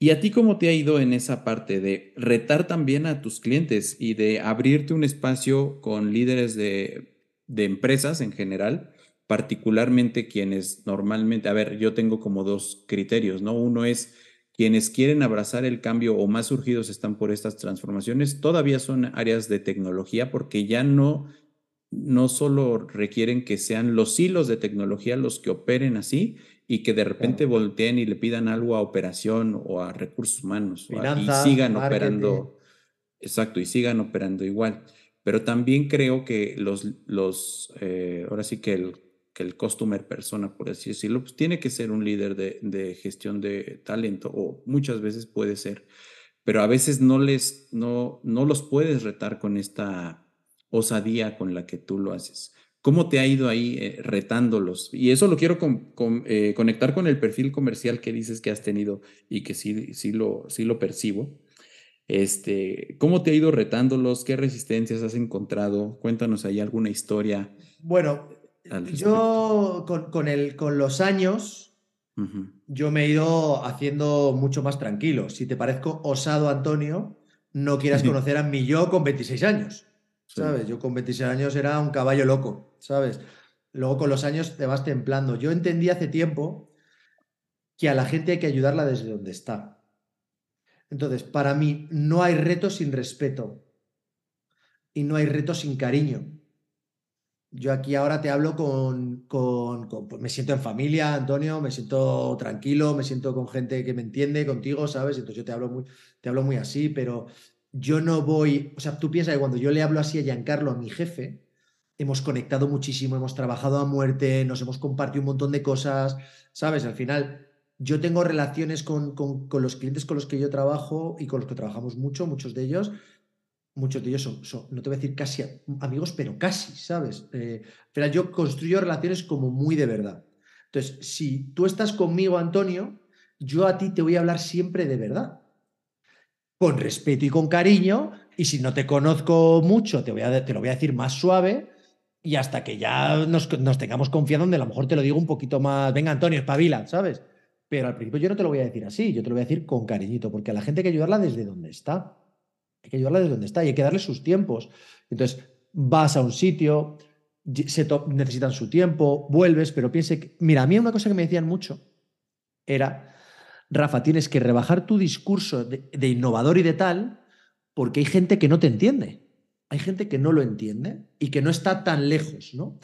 ¿Y a ti cómo te ha ido en esa parte de retar también a tus clientes y de abrirte un espacio con líderes de, de empresas en general, particularmente quienes normalmente, a ver, yo tengo como dos criterios, ¿no? Uno es quienes quieren abrazar el cambio o más surgidos están por estas transformaciones, todavía son áreas de tecnología porque ya no no solo requieren que sean los hilos de tecnología los que operen así y que de repente volteen y le pidan algo a operación o a recursos humanos y sigan operando, exacto, y sigan operando igual. Pero también creo que los, los eh, ahora sí que el, que el customer persona, por así decirlo, pues tiene que ser un líder de, de gestión de talento o muchas veces puede ser, pero a veces no les, no, no los puedes retar con esta osadía con la que tú lo haces. ¿Cómo te ha ido ahí eh, retándolos? Y eso lo quiero eh, conectar con el perfil comercial que dices que has tenido y que sí, sí, lo, sí lo percibo. Este, ¿Cómo te ha ido retándolos? ¿Qué resistencias has encontrado? Cuéntanos ahí alguna historia. Bueno, yo con, el, con los años, yo me he ido haciendo mucho más tranquilo. Si te parezco osado, Antonio, no quieras conocer a mi yo con 26 años. ¿Sabes? Yo con 26 años era un caballo loco, ¿sabes? Luego con los años te vas templando. Yo entendí hace tiempo que a la gente hay que ayudarla desde donde está. Entonces, para mí no hay reto sin respeto y no hay reto sin cariño. Yo aquí ahora te hablo con, con, pues me siento en familia, Antonio, me siento tranquilo, me siento con gente que me entiende contigo, ¿sabes? Entonces yo te hablo muy, te hablo muy así, pero yo no voy, o sea, tú piensas que cuando yo le hablo así a Giancarlo, a mi jefe, hemos conectado muchísimo, hemos trabajado a muerte, nos hemos compartido un montón de cosas, ¿sabes? Al final, yo tengo relaciones con, los clientes con los que yo trabajo y con los que trabajamos mucho, muchos de ellos, muchos de ellos son, no te voy a decir casi amigos, pero casi, ¿sabes? Eh, pero yo construyo relaciones como muy de verdad. Entonces, si tú estás conmigo, Antonio, yo a ti te voy a hablar siempre de verdad con respeto y con cariño, y si no te conozco mucho, te, voy a, lo voy a decir más suave, y hasta que ya nos, tengamos confianza, donde a lo mejor te lo digo un poquito más, venga Antonio, espabila, ¿sabes? Pero al principio yo no te lo voy a decir así, yo te lo voy a decir con cariñito, porque a la gente hay que ayudarla desde donde está. Hay que ayudarla desde donde está y hay que darle sus tiempos. Entonces, vas a un sitio, se necesitan su tiempo, vuelves, pero piense que, mira, a mí una cosa que me decían mucho era Rafa, tienes que rebajar tu discurso de, innovador y de tal, porque hay gente que no te entiende. Hay gente que no lo entiende y que no está tan lejos, ¿no?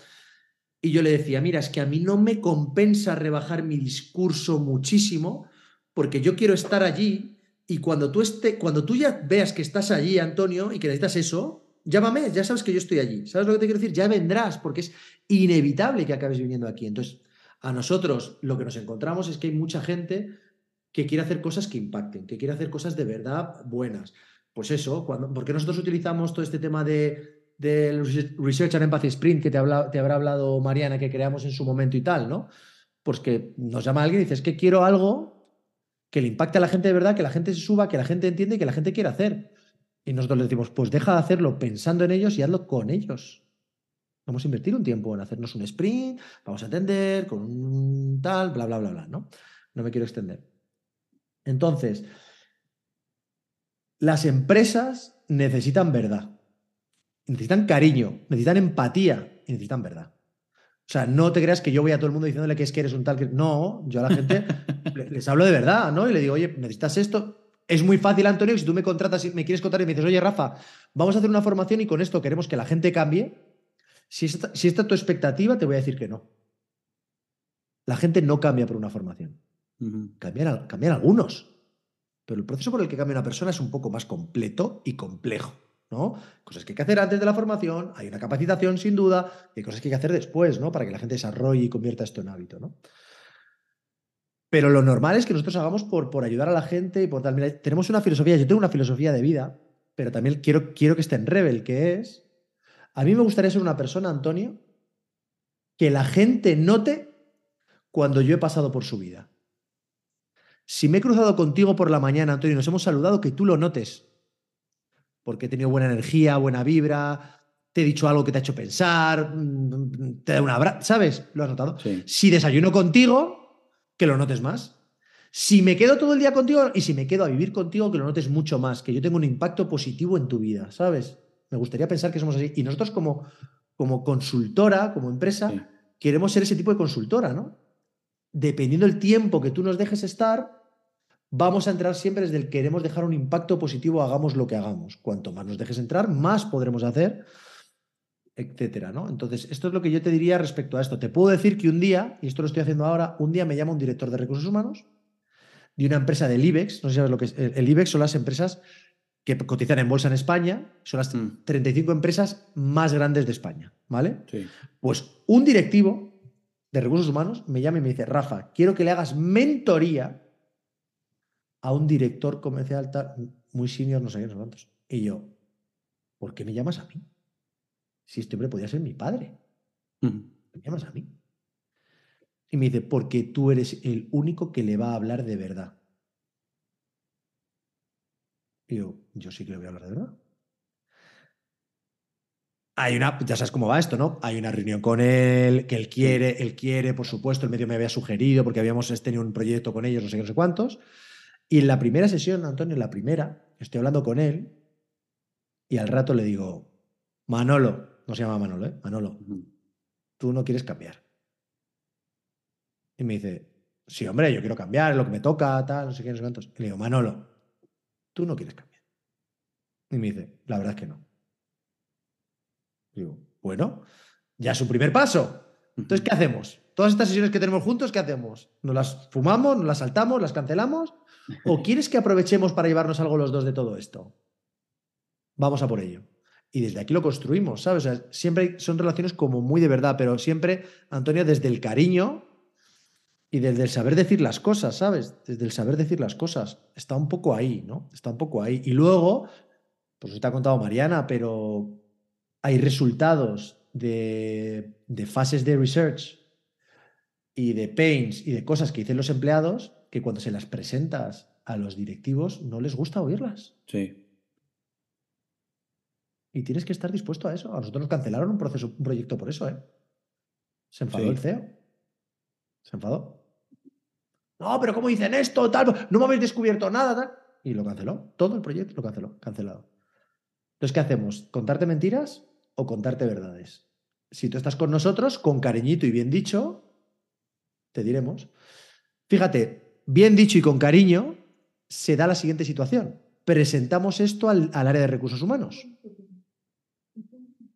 Y yo le decía, mira, es que a mí no me compensa rebajar mi discurso muchísimo, porque yo quiero estar allí y cuando tú, esté, cuando tú ya veas que estás allí, Antonio, y que necesitas eso, llámame, ya sabes que yo estoy allí. ¿Sabes lo que te quiero decir? Ya vendrás, porque es inevitable que acabes viniendo aquí. Entonces, a nosotros lo que nos encontramos es que hay mucha gente que quiere hacer cosas que impacten, que quiere hacer cosas de verdad buenas. Pues eso, cuando, porque nosotros utilizamos todo este tema de, del Research and Empathy Sprint que te, te habrá hablado Mariana, que creamos en su momento y tal, ¿no? Pues que nos llama alguien y dice, es que quiero algo que le impacte a la gente de verdad, que la gente se suba, que la gente entiende y que la gente quiera hacer. Y nosotros le decimos, pues deja de hacerlo pensando en ellos y hazlo con ellos. Vamos a invertir un tiempo en hacernos un sprint, vamos a atender con un tal, bla, bla, bla, bla, ¿no? No me quiero extender. Entonces, las empresas necesitan verdad, necesitan cariño, necesitan empatía y necesitan verdad. O sea, no te creas que yo voy a todo el mundo diciéndole que es que eres un tal que... No, yo a la gente les hablo de verdad, ¿no? Y le digo, oye, necesitas esto. Es muy fácil, Antonio, si tú me contratas y me quieres contar y me dices, oye, Rafa, vamos a hacer una formación y con esto queremos que la gente cambie. Si esta, si esta es tu expectativa, te voy a decir que no. La gente no cambia por una formación. Cambian, algunos. Pero el proceso por el que cambia una persona es un poco más completo y complejo. ¿no? Cosas que hay que hacer antes de la formación, hay una capacitación sin duda, y hay cosas que hay que hacer después, ¿no? Para que la gente desarrolle y convierta esto en hábito, ¿no? Pero lo normal es que nosotros hagamos por, por ayudar a la gente y por tal. Mira, tenemos una filosofía, yo tengo una filosofía de vida, pero también quiero, quiero que esté en Rebel, que es. A mí me gustaría ser una persona, Antonio, que la gente note cuando yo he pasado por su vida. Si me he cruzado contigo por la mañana, Antonio, y nos hemos saludado, que tú lo notes. Porque he tenido buena energía, buena vibra, te he dicho algo que te ha hecho pensar, mm, te da un abrazo, ¿sabes? ¿Lo has notado? Si desayuno contigo, que lo notes más. Si me quedo todo el día contigo y si me quedo a vivir contigo, que lo notes mucho más, que yo tengo un impacto positivo en tu vida, ¿sabes? Me gustaría pensar que somos así. Y nosotros como, como consultora, como empresa, queremos ser ese tipo de consultora, ¿no? Dependiendo del tiempo que tú nos dejes estar, vamos a entrar siempre desde el queremos dejar un impacto positivo, hagamos lo que hagamos. Cuanto más nos dejes entrar, más podremos hacer. etcétera, ¿no? Entonces, esto es lo que yo te diría respecto a esto. Te puedo decir que un día, y esto lo estoy haciendo ahora, un día me llama un director de recursos humanos de una empresa del IBEX, no sé si sabes lo que es, el IBEX son las empresas que cotizan en bolsa en España, son las 35 mm. empresas más grandes de España, ¿vale? Pues un directivo de recursos humanos me llama y me dice, Rafa, quiero que le hagas mentoría a un director comercial muy senior, no sé qué, no sé cuántos. Y yo, ¿por qué me llamas a mí? Si este hombre podía ser mi padre. ¿Me llamas a mí? Y me dice, porque tú eres el único que le va a hablar de verdad. Y yo, yo sí que le voy a hablar de verdad. Hay una, ya sabes cómo va esto, ¿no? Hay una reunión con él, que él quiere, él quiere, por supuesto, el medio me había sugerido, porque habíamos tenido un proyecto con ellos, no sé qué, no sé cuántos. Y en la primera sesión, Antonio, en la primera, estoy hablando con él, y al rato le digo, Manolo, no se llama Manolo, ¿eh? Manolo, tú no quieres cambiar. Y me dice, sí, hombre, yo quiero cambiar, es lo que me toca, tal, no sé qué, no sé cuántos. Y le digo, Manolo, tú no quieres cambiar. Y me dice, la verdad es que no. Digo, bueno, ya es un primer paso. Entonces, ¿qué hacemos? Todas estas sesiones que tenemos juntos, ¿qué hacemos? ¿Nos las fumamos, nos las saltamos, las cancelamos? ¿O quieres que aprovechemos para llevarnos algo los dos de todo esto? Vamos a por ello. Y desde aquí lo construimos, ¿sabes? siempre son relaciones como muy de verdad, pero siempre, Antonio, desde el cariño y desde el saber decir las cosas, ¿sabes? Desde el saber decir las cosas. Está un poco ahí, ¿no? Está un poco ahí. Y luego, pues te ha contado Mariana, pero hay resultados de, fases de research y de pains y de cosas que dicen los empleados que cuando se las presentas a los directivos no les gusta oírlas. Sí. Y tienes que estar dispuesto a eso. A nosotros nos cancelaron un proceso, un proyecto por eso, ¿eh? Se enfadó el CEO. Se enfadó. No, pero ¿cómo dicen esto? Tal, no me habéis descubierto nada, tal. Y lo canceló. Todo el proyecto lo canceló, cancelado. Entonces, ¿qué hacemos? ¿Contarte mentiras o contarte verdades? Si tú estás con nosotros, con cariñito y bien dicho, te diremos. Fíjate, bien dicho y con cariño, se da la siguiente situación. Presentamos esto al, área de recursos humanos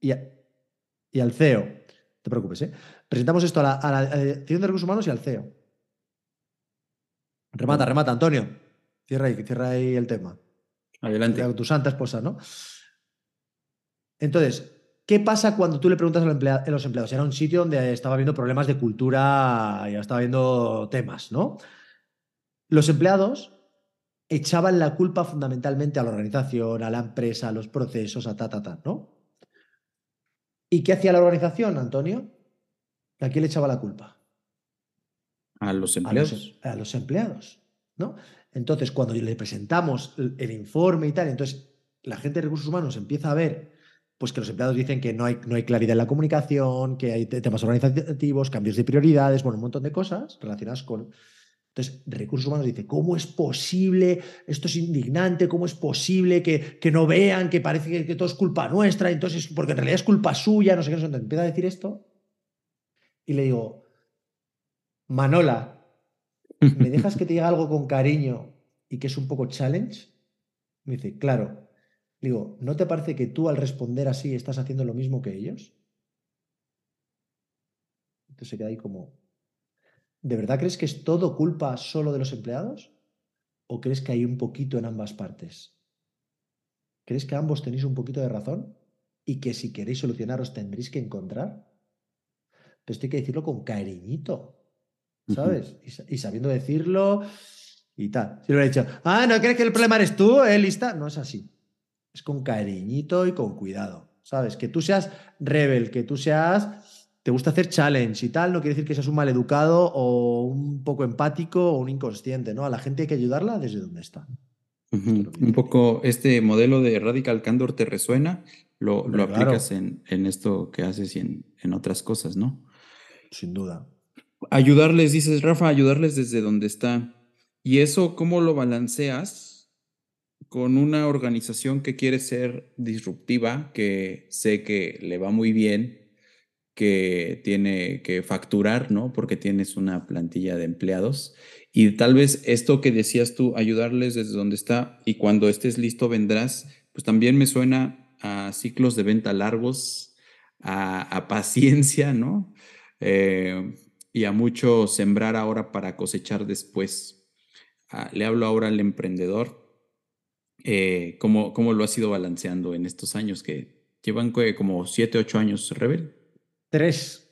y, al CEO. No te preocupes, ¿eh? Presentamos esto a la, a la dirección de recursos humanos y al CEO. Remata, remata, Antonio. Cierra ahí, cierra ahí el tema. Adelante. tu santa esposa, ¿no? Entonces, ¿qué pasa cuando tú le preguntas a los empleados? Era un sitio donde estaba habiendo problemas de cultura y estaba habiendo temas, ¿no? Los empleados echaban la culpa fundamentalmente a la organización, a la empresa, a los procesos, a ta, ta, ta, ¿no? ¿Y qué hacía la organización, Antonio? ¿A quién le echaba la culpa? A los empleados. A los, empleados, ¿no? Entonces, cuando le presentamos el, informe y tal, entonces la gente de recursos humanos empieza a ver pues que los empleados dicen que no hay, no hay claridad en la comunicación, que hay temas organizativos, cambios de prioridades, bueno, un montón de cosas relacionadas con... Entonces, recursos humanos dice, ¿cómo es posible? Esto es indignante, ¿cómo es posible que, que no vean, que parece que, todo es culpa nuestra, entonces, porque en realidad es culpa suya, no sé qué, no sé Empieza a decir esto y le digo, Manola, ¿me dejas que te diga algo con cariño y que es un poco challenge? Me dice, claro. Digo, ¿no te parece que tú al responder así estás haciendo lo mismo que ellos? Entonces se queda ahí como, ¿de verdad crees que es todo culpa solo de los empleados? ¿O crees que hay un poquito en ambas partes? ¿Crees que ambos tenéis un poquito de razón? Y que si queréis solucionaros tendréis que encontrar. Pero esto hay que decirlo con cariñito. ¿sabes? y, sabiendo decirlo y tal. Si lo hubiera dicho, ah, ¿no crees que el problema eres tú, eh, lista? No es así. Es con cariñito y con cuidado, ¿sabes? Que tú seas rebel, que tú seas, te gusta hacer challenge y tal, no quiere decir que seas un mal educado o un poco empático o un inconsciente, ¿no? A la gente hay que ayudarla desde donde está. Un poco este modelo de Radical Candor te resuena, lo, lo aplicas en, en, esto que haces y en, en otras cosas, ¿no? Sin duda. Ayudarles, dices Rafa, ayudarles desde donde está. ¿Y eso cómo lo balanceas con una organización que quiere ser disruptiva, que sé que le va muy bien, que tiene que facturar, ¿no? Porque tienes una plantilla de empleados. Y tal vez esto que decías tú, ayudarles desde donde está y cuando estés listo vendrás, pues también me suena a ciclos de venta largos, a, paciencia, ¿no? Eh, y a mucho sembrar ahora para cosechar después. Ah, le hablo ahora al emprendedor. Eh, ¿cómo, ¿Cómo lo ha sido balanceando en estos años que llevan como siete, ocho años, Rebel? Tres.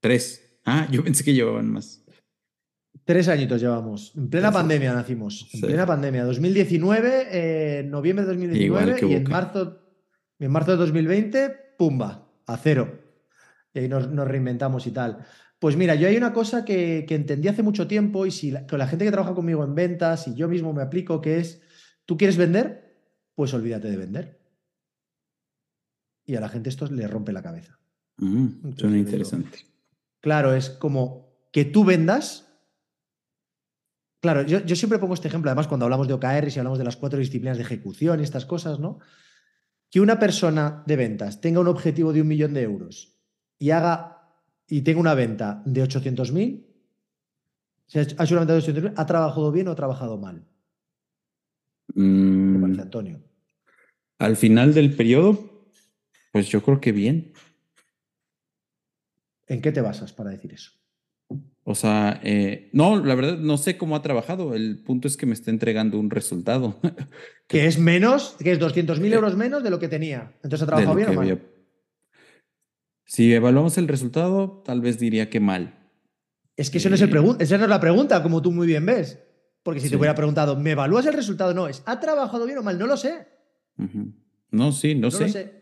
Tres. Ah, yo pensé que llevaban más. Tres añitos llevamos. En plena pandemia nacimos. En plena pandemia. 2019, eh, noviembre de 2019 y en marzo, en marzo de 2020, pumba, a cero. Y ahí nos, reinventamos y tal. Pues mira, yo hay una cosa que, entendí hace mucho tiempo y si con la gente que trabaja conmigo en ventas y yo mismo me aplico, que es, ¿tú quieres vender? Pues olvídate de vender. Y a la gente esto le rompe la cabeza. Mm, suena interesante. claro, es como que tú vendas Claro, yo, siempre pongo este ejemplo, además, cuando hablamos de OKR y hablamos de las cuatro disciplinas de ejecución y estas cosas, ¿no? Que una persona de ventas tenga un objetivo de un millón de euros y haga y tenga una venta de 800.000, ha hecho una venta de 800.000, ¿ha trabajado bien o ha trabajado mal? Mm. parece, Antonio? Al final del periodo, pues yo creo que bien. ¿En qué te basas para decir eso? O sea, eh, no, la verdad no sé cómo ha trabajado. El punto es que me está entregando un resultado. que es menos, que es 200 mil euros menos de lo que tenía. Entonces ha trabajado bien o mal. Si evaluamos el resultado, tal vez diría que mal. Es que eso no es el eh, esa no es la pregunta, como tú muy bien ves. Porque si te hubiera preguntado, ¿me evalúas el resultado? No, es ¿ha trabajado bien o mal? No lo sé. No, sí, no, sé. Lo sé.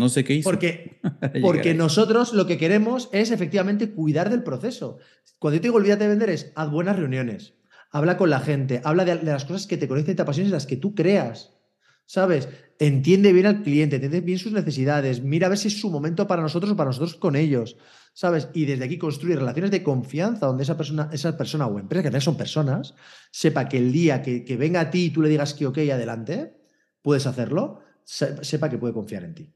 No sé qué hizo. Porque, porque nosotros lo que queremos es efectivamente cuidar del proceso. Cuando yo te digo olvídate de vender es haz buenas reuniones, habla con la gente, habla de, las cosas que te conectan y te apasionan y las que tú creas. ¿Sabes? Entiende bien al cliente, entiende bien sus necesidades, mira a ver si es su momento para nosotros o para nosotros con ellos. ¿Sabes? Y desde aquí construir relaciones de confianza donde esa persona, esa persona o empresa, que también son personas, sepa que el día que, venga a ti y tú le digas que ok, adelante, puedes hacerlo, sepa que puede confiar en ti.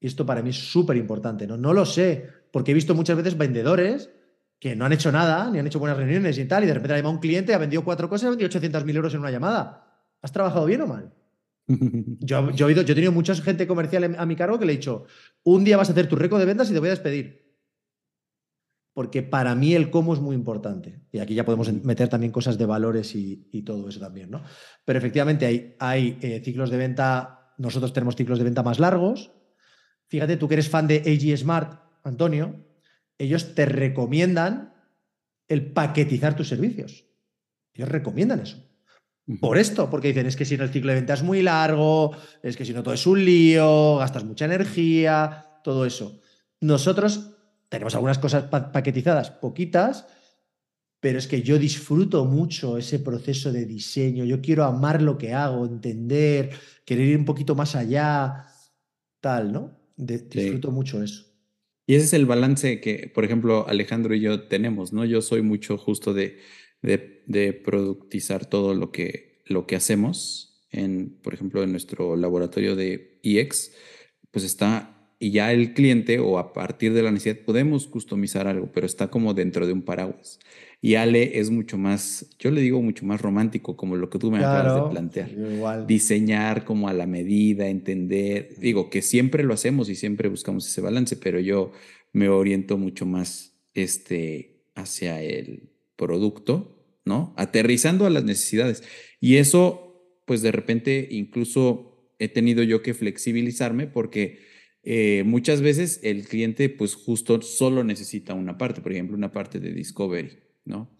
Y esto para mí es súper importante, ¿no? No lo sé, porque he visto muchas veces vendedores que no han hecho nada, ni han hecho buenas reuniones y tal, y de repente ha llamado un cliente, ha vendido cuatro cosas, ha vendido 800.000 euros en una llamada. ¿Has trabajado bien o mal? Yo, he yo he tenido mucha gente comercial a mi cargo que le he dicho, un día vas a hacer tu récord de ventas y te voy a despedir. Porque para mí el cómo es muy importante. Y aquí ya podemos meter también cosas de valores y, todo eso también, ¿no? Pero efectivamente hay, hay eh, ciclos de venta, nosotros tenemos ciclos de venta más largos, Fíjate, tú que eres fan de AG Smart, Antonio, ellos te recomiendan el paquetizar tus servicios. Ellos recomiendan eso. Por esto, porque dicen, es que si no el ciclo de venta es muy largo, es que si no todo es un lío, gastas mucha energía, todo eso. Nosotros tenemos algunas cosas paquetizadas, poquitas, pero es que yo disfruto mucho ese proceso de diseño, yo quiero amar lo que hago, entender, querer ir un poquito más allá, tal, ¿no? disfruto mucho eso. Y ese es el balance que, por ejemplo, Alejandro y yo tenemos, ¿no? Yo soy mucho justo de, de, productizar todo lo que, lo que hacemos. En, por ejemplo, en nuestro laboratorio de EX, pues está y ya el cliente o a partir de la necesidad podemos customizar algo, pero está como dentro de un paraguas. Y Ale es mucho más, yo le digo mucho más romántico, como lo que tú me acabas de plantear. Diseñar como a la medida, entender. Digo que siempre lo hacemos y siempre buscamos ese balance, pero yo me oriento mucho más este, hacia el producto, ¿no? Aterrizando a las necesidades. Y eso, pues de repente, incluso he tenido yo que flexibilizarme porque eh, muchas veces el cliente pues justo solo necesita una parte, por ejemplo, una parte de discovery, ¿no?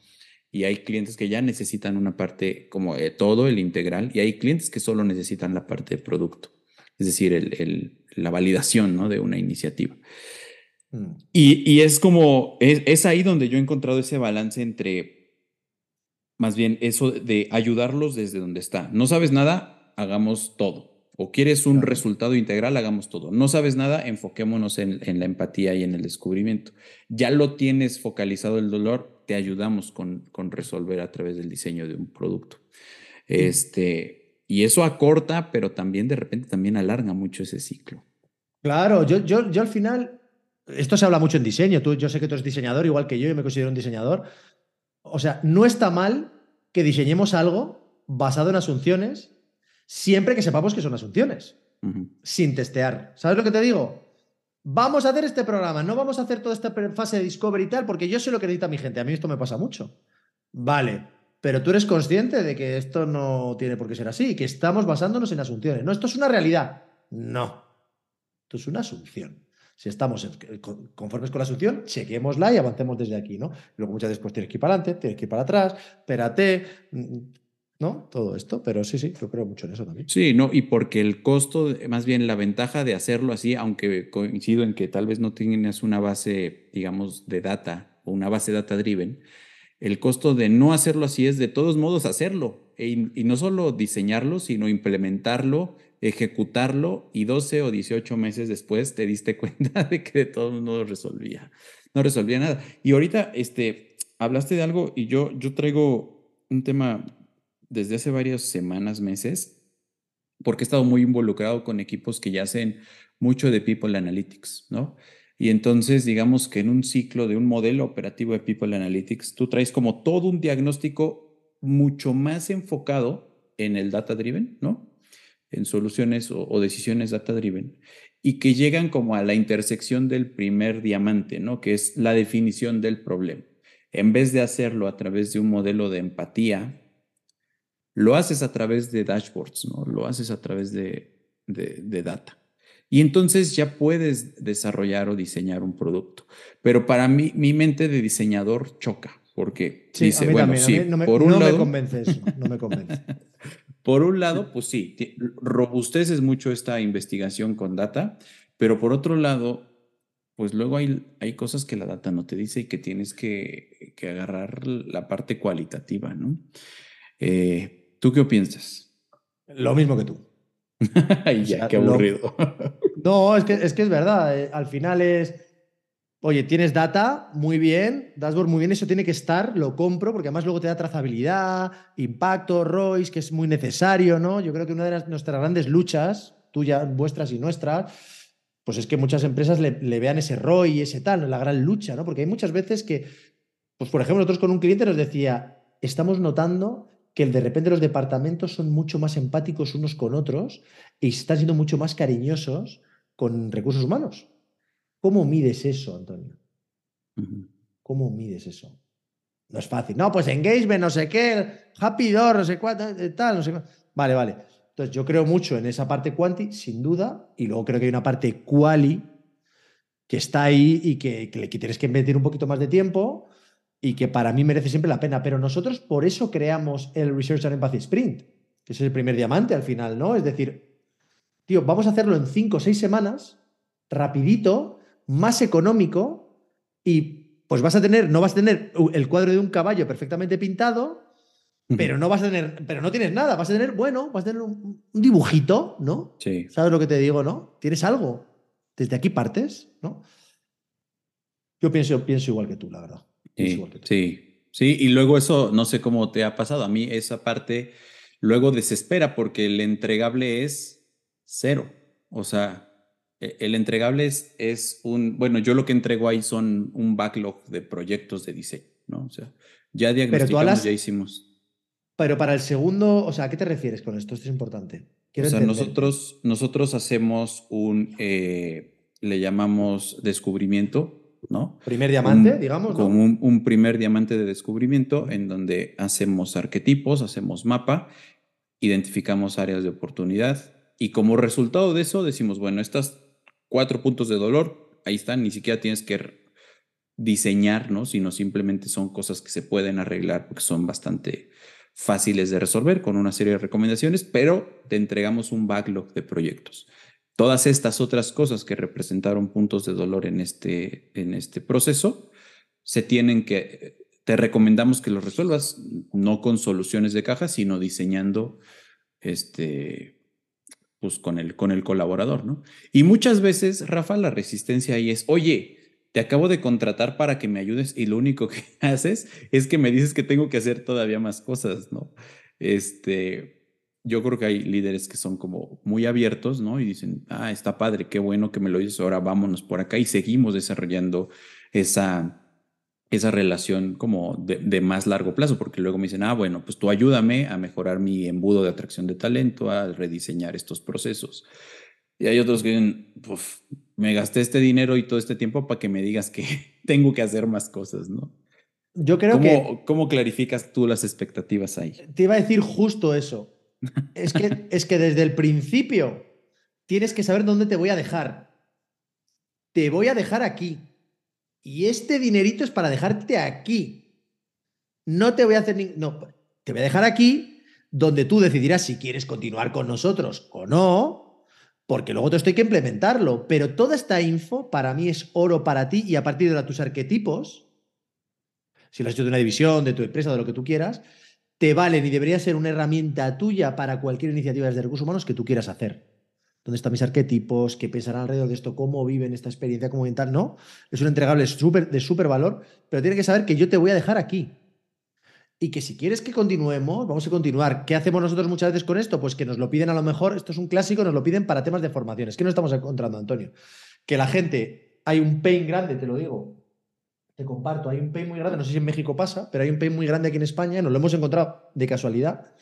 Y hay clientes que ya necesitan una parte como todo, el integral, y hay clientes que solo necesitan la parte de producto, es decir, el, la validación ¿no? de una iniciativa. Mm. Y, es como, es, es ahí donde yo he encontrado ese balance entre, más bien, eso de ayudarlos desde donde está. No sabes nada, hagamos todo o quieres un resultado integral, hagamos todo. No sabes nada, enfoquémonos en, la empatía y en el descubrimiento. Ya lo tienes focalizado el dolor, te ayudamos con, con resolver a través del diseño de un producto. Este, y eso acorta, pero también de repente también alarga mucho ese ciclo. Claro, yo, yo, yo al final, esto se habla mucho en diseño, tú, yo sé que tú eres diseñador, igual que yo, yo me considero un diseñador. O sea, no está mal que diseñemos algo basado en asunciones siempre que sepamos que son asunciones, sin testear. ¿Sabes lo que te digo? vamos a hacer este programa, no vamos a hacer toda esta fase de discovery y tal, porque yo sé lo que necesita mi gente. A mí esto me pasa mucho. Vale, pero tú eres consciente de que esto no tiene por qué ser así, que estamos basándonos en asunciones. No, esto es una realidad. No, esto es una asunción. Si estamos conformes con la asunción, chequémosla y avancemos desde aquí, ¿no? Luego muchas veces pues, tienes que ir para adelante, tienes que ir para atrás, espérate, mm, ¿no? Todo esto, pero sí, sí, yo creo mucho en eso también. Sí, no, y porque el costo, más bien la ventaja de hacerlo así, aunque coincido en que tal vez no tienes una base, digamos, de data o una base data driven, el costo de no hacerlo así es de todos modos hacerlo e y no solo diseñarlo, sino implementarlo ejecutarlo y 12 o 18 meses después te diste cuenta de que de todo no resolvía, no resolvía nada. Y ahorita, este, hablaste de algo y yo, yo traigo un tema desde hace varias semanas, meses, porque he estado muy involucrado con equipos que ya hacen mucho de People Analytics, ¿no? Y entonces, digamos que en un ciclo de un modelo operativo de People Analytics, tú traes como todo un diagnóstico mucho más enfocado en el data driven, ¿no? En soluciones o, decisiones data-driven y que llegan como a la intersección del primer diamante, ¿no? Que es la definición del problema. En vez de hacerlo a través de un modelo de empatía, lo haces a través de dashboards, ¿no? Lo haces a través de, de, data. Y entonces ya puedes desarrollar o diseñar un producto. Pero para mí, mi mente de diseñador choca, porque dice, bueno, sí, no me, por un lado, me convence eso, no me convence. Por un lado, pues sí, robusteces mucho esta investigación con data, pero por otro lado, pues luego hay, hay cosas que la data no te dice y que tienes que, que agarrar la parte cualitativa, ¿no? Eh, ¿Tú qué piensas? Lo mismo que tú. ya, qué aburrido. no, es que, es que es verdad. Eh, al final es Oye, tienes data, muy bien, dashboard, muy bien, eso tiene que estar, lo compro, porque además luego te da trazabilidad, impacto, ROIs, que es muy necesario, ¿no? Yo creo que una de nuestras grandes luchas, tuyas, vuestras y nuestras, pues es que muchas empresas le, vean ese ROI ese tal, la gran lucha, ¿no? Porque hay muchas veces que, pues por ejemplo, nosotros con un cliente nos decía, estamos notando que de repente los departamentos son mucho más empáticos unos con otros y están siendo mucho más cariñosos con recursos humanos. ¿Cómo mides eso, Antonio? ¿Cómo mides eso? No es fácil. No, pues engagement, no sé qué, happy door, no sé cuánto, eh, tal, no sé cuánto. Vale, vale. Entonces, yo creo mucho en esa parte quanti, sin duda, y luego creo que hay una parte quali que está ahí y que, que, que tienes que invertir un poquito más de tiempo y que para mí merece siempre la pena. Pero nosotros por eso creamos el Research and Empathy Sprint, que es el primer diamante al final, ¿no? Es decir, tío, vamos a hacerlo en cinco o seis semanas, rapidito, más económico y pues vas a tener, no vas a tener el cuadro de un caballo perfectamente pintado, pero no vas a tener, pero no tienes nada, vas a tener, bueno, vas a tener un, dibujito, ¿no? Sí. ¿Sabes lo que te digo, no? Tienes algo. Desde aquí partes, ¿no? Yo pienso, pienso igual que tú, la verdad. Sí, sí, sí, y luego eso, no sé cómo te ha pasado, a mí esa parte luego desespera porque el entregable es cero. O sea, el entregable es, un, bueno, yo lo que entrego ahí son un backlog de proyectos de diseño, ¿no? O sea, ya diagnosticamos, ya hicimos. Pero para el segundo, o sea, ¿a qué te refieres con esto? Esto es importante. o sea, nosotros, nosotros hacemos un, eh, le llamamos descubrimiento, ¿no? Primer diamante, digamos. Como un, un, primer diamante de descubrimiento en donde hacemos arquetipos, hacemos mapa, identificamos áreas de oportunidad y como resultado de eso decimos, bueno, estas cuatro puntos de dolor, ahí están, ni siquiera tienes que diseñar, ¿no? Sino simplemente son cosas que se pueden arreglar porque son bastante fáciles de resolver con una serie de recomendaciones, pero te entregamos un backlog de proyectos. Todas estas otras cosas que representaron puntos de dolor en este, en este proceso, se tienen que, te recomendamos que los resuelvas, no con soluciones de caja, sino diseñando este, pues con el, con el colaborador, ¿no? Y muchas veces, Rafa, la resistencia ahí es, oye, te acabo de contratar para que me ayudes y lo único que haces es que me dices que tengo que hacer todavía más cosas, ¿no? Este, yo creo que hay líderes que son como muy abiertos, ¿no? Y dicen, ah, está padre, qué bueno que me lo dices, ahora vámonos por acá y seguimos desarrollando esa, esa relación como de, más largo plazo, porque luego me dicen, ah, bueno, pues tú ayúdame a mejorar mi embudo de atracción de talento, a rediseñar estos procesos. Y hay otros que dicen, pues me gasté este dinero y todo este tiempo para que me digas que tengo que hacer más cosas, ¿no? Yo creo que... ¿Cómo clarificas tú las expectativas ahí? Te iba a decir justo eso. es, que, es que desde el principio tienes que saber dónde te voy a dejar. Te voy a dejar aquí. Y este dinerito es para dejarte aquí. No te voy a hacer ni... No, te voy a dejar aquí donde tú decidirás si quieres continuar con nosotros o no, porque luego te estoy que implementarlo. Pero toda esta info para mí es oro para ti y a partir de tus arquetipos, si lo has hecho de una división, de tu empresa, de lo que tú quieras, te valen y debería ser una herramienta tuya para cualquier iniciativa desde recursos humanos que tú quieras hacer. ¿Dónde están mis arquetipos? ¿Qué pensarán alrededor de esto? ¿Cómo viven esta experiencia tal? No, es un entregable de súper valor, pero tiene que saber que yo te voy a dejar aquí. Y que si quieres que continuemos, vamos a continuar. ¿Qué hacemos nosotros muchas veces con esto? Pues que nos lo piden a lo mejor, esto es un clásico, nos lo piden para temas de formaciones. ¿Qué nos estamos encontrando, Antonio? Que la gente, hay un pain grande, te lo digo, te comparto, hay un pain muy grande, no sé si en México pasa, pero hay un pain muy grande aquí en España, nos lo hemos encontrado de casualidad.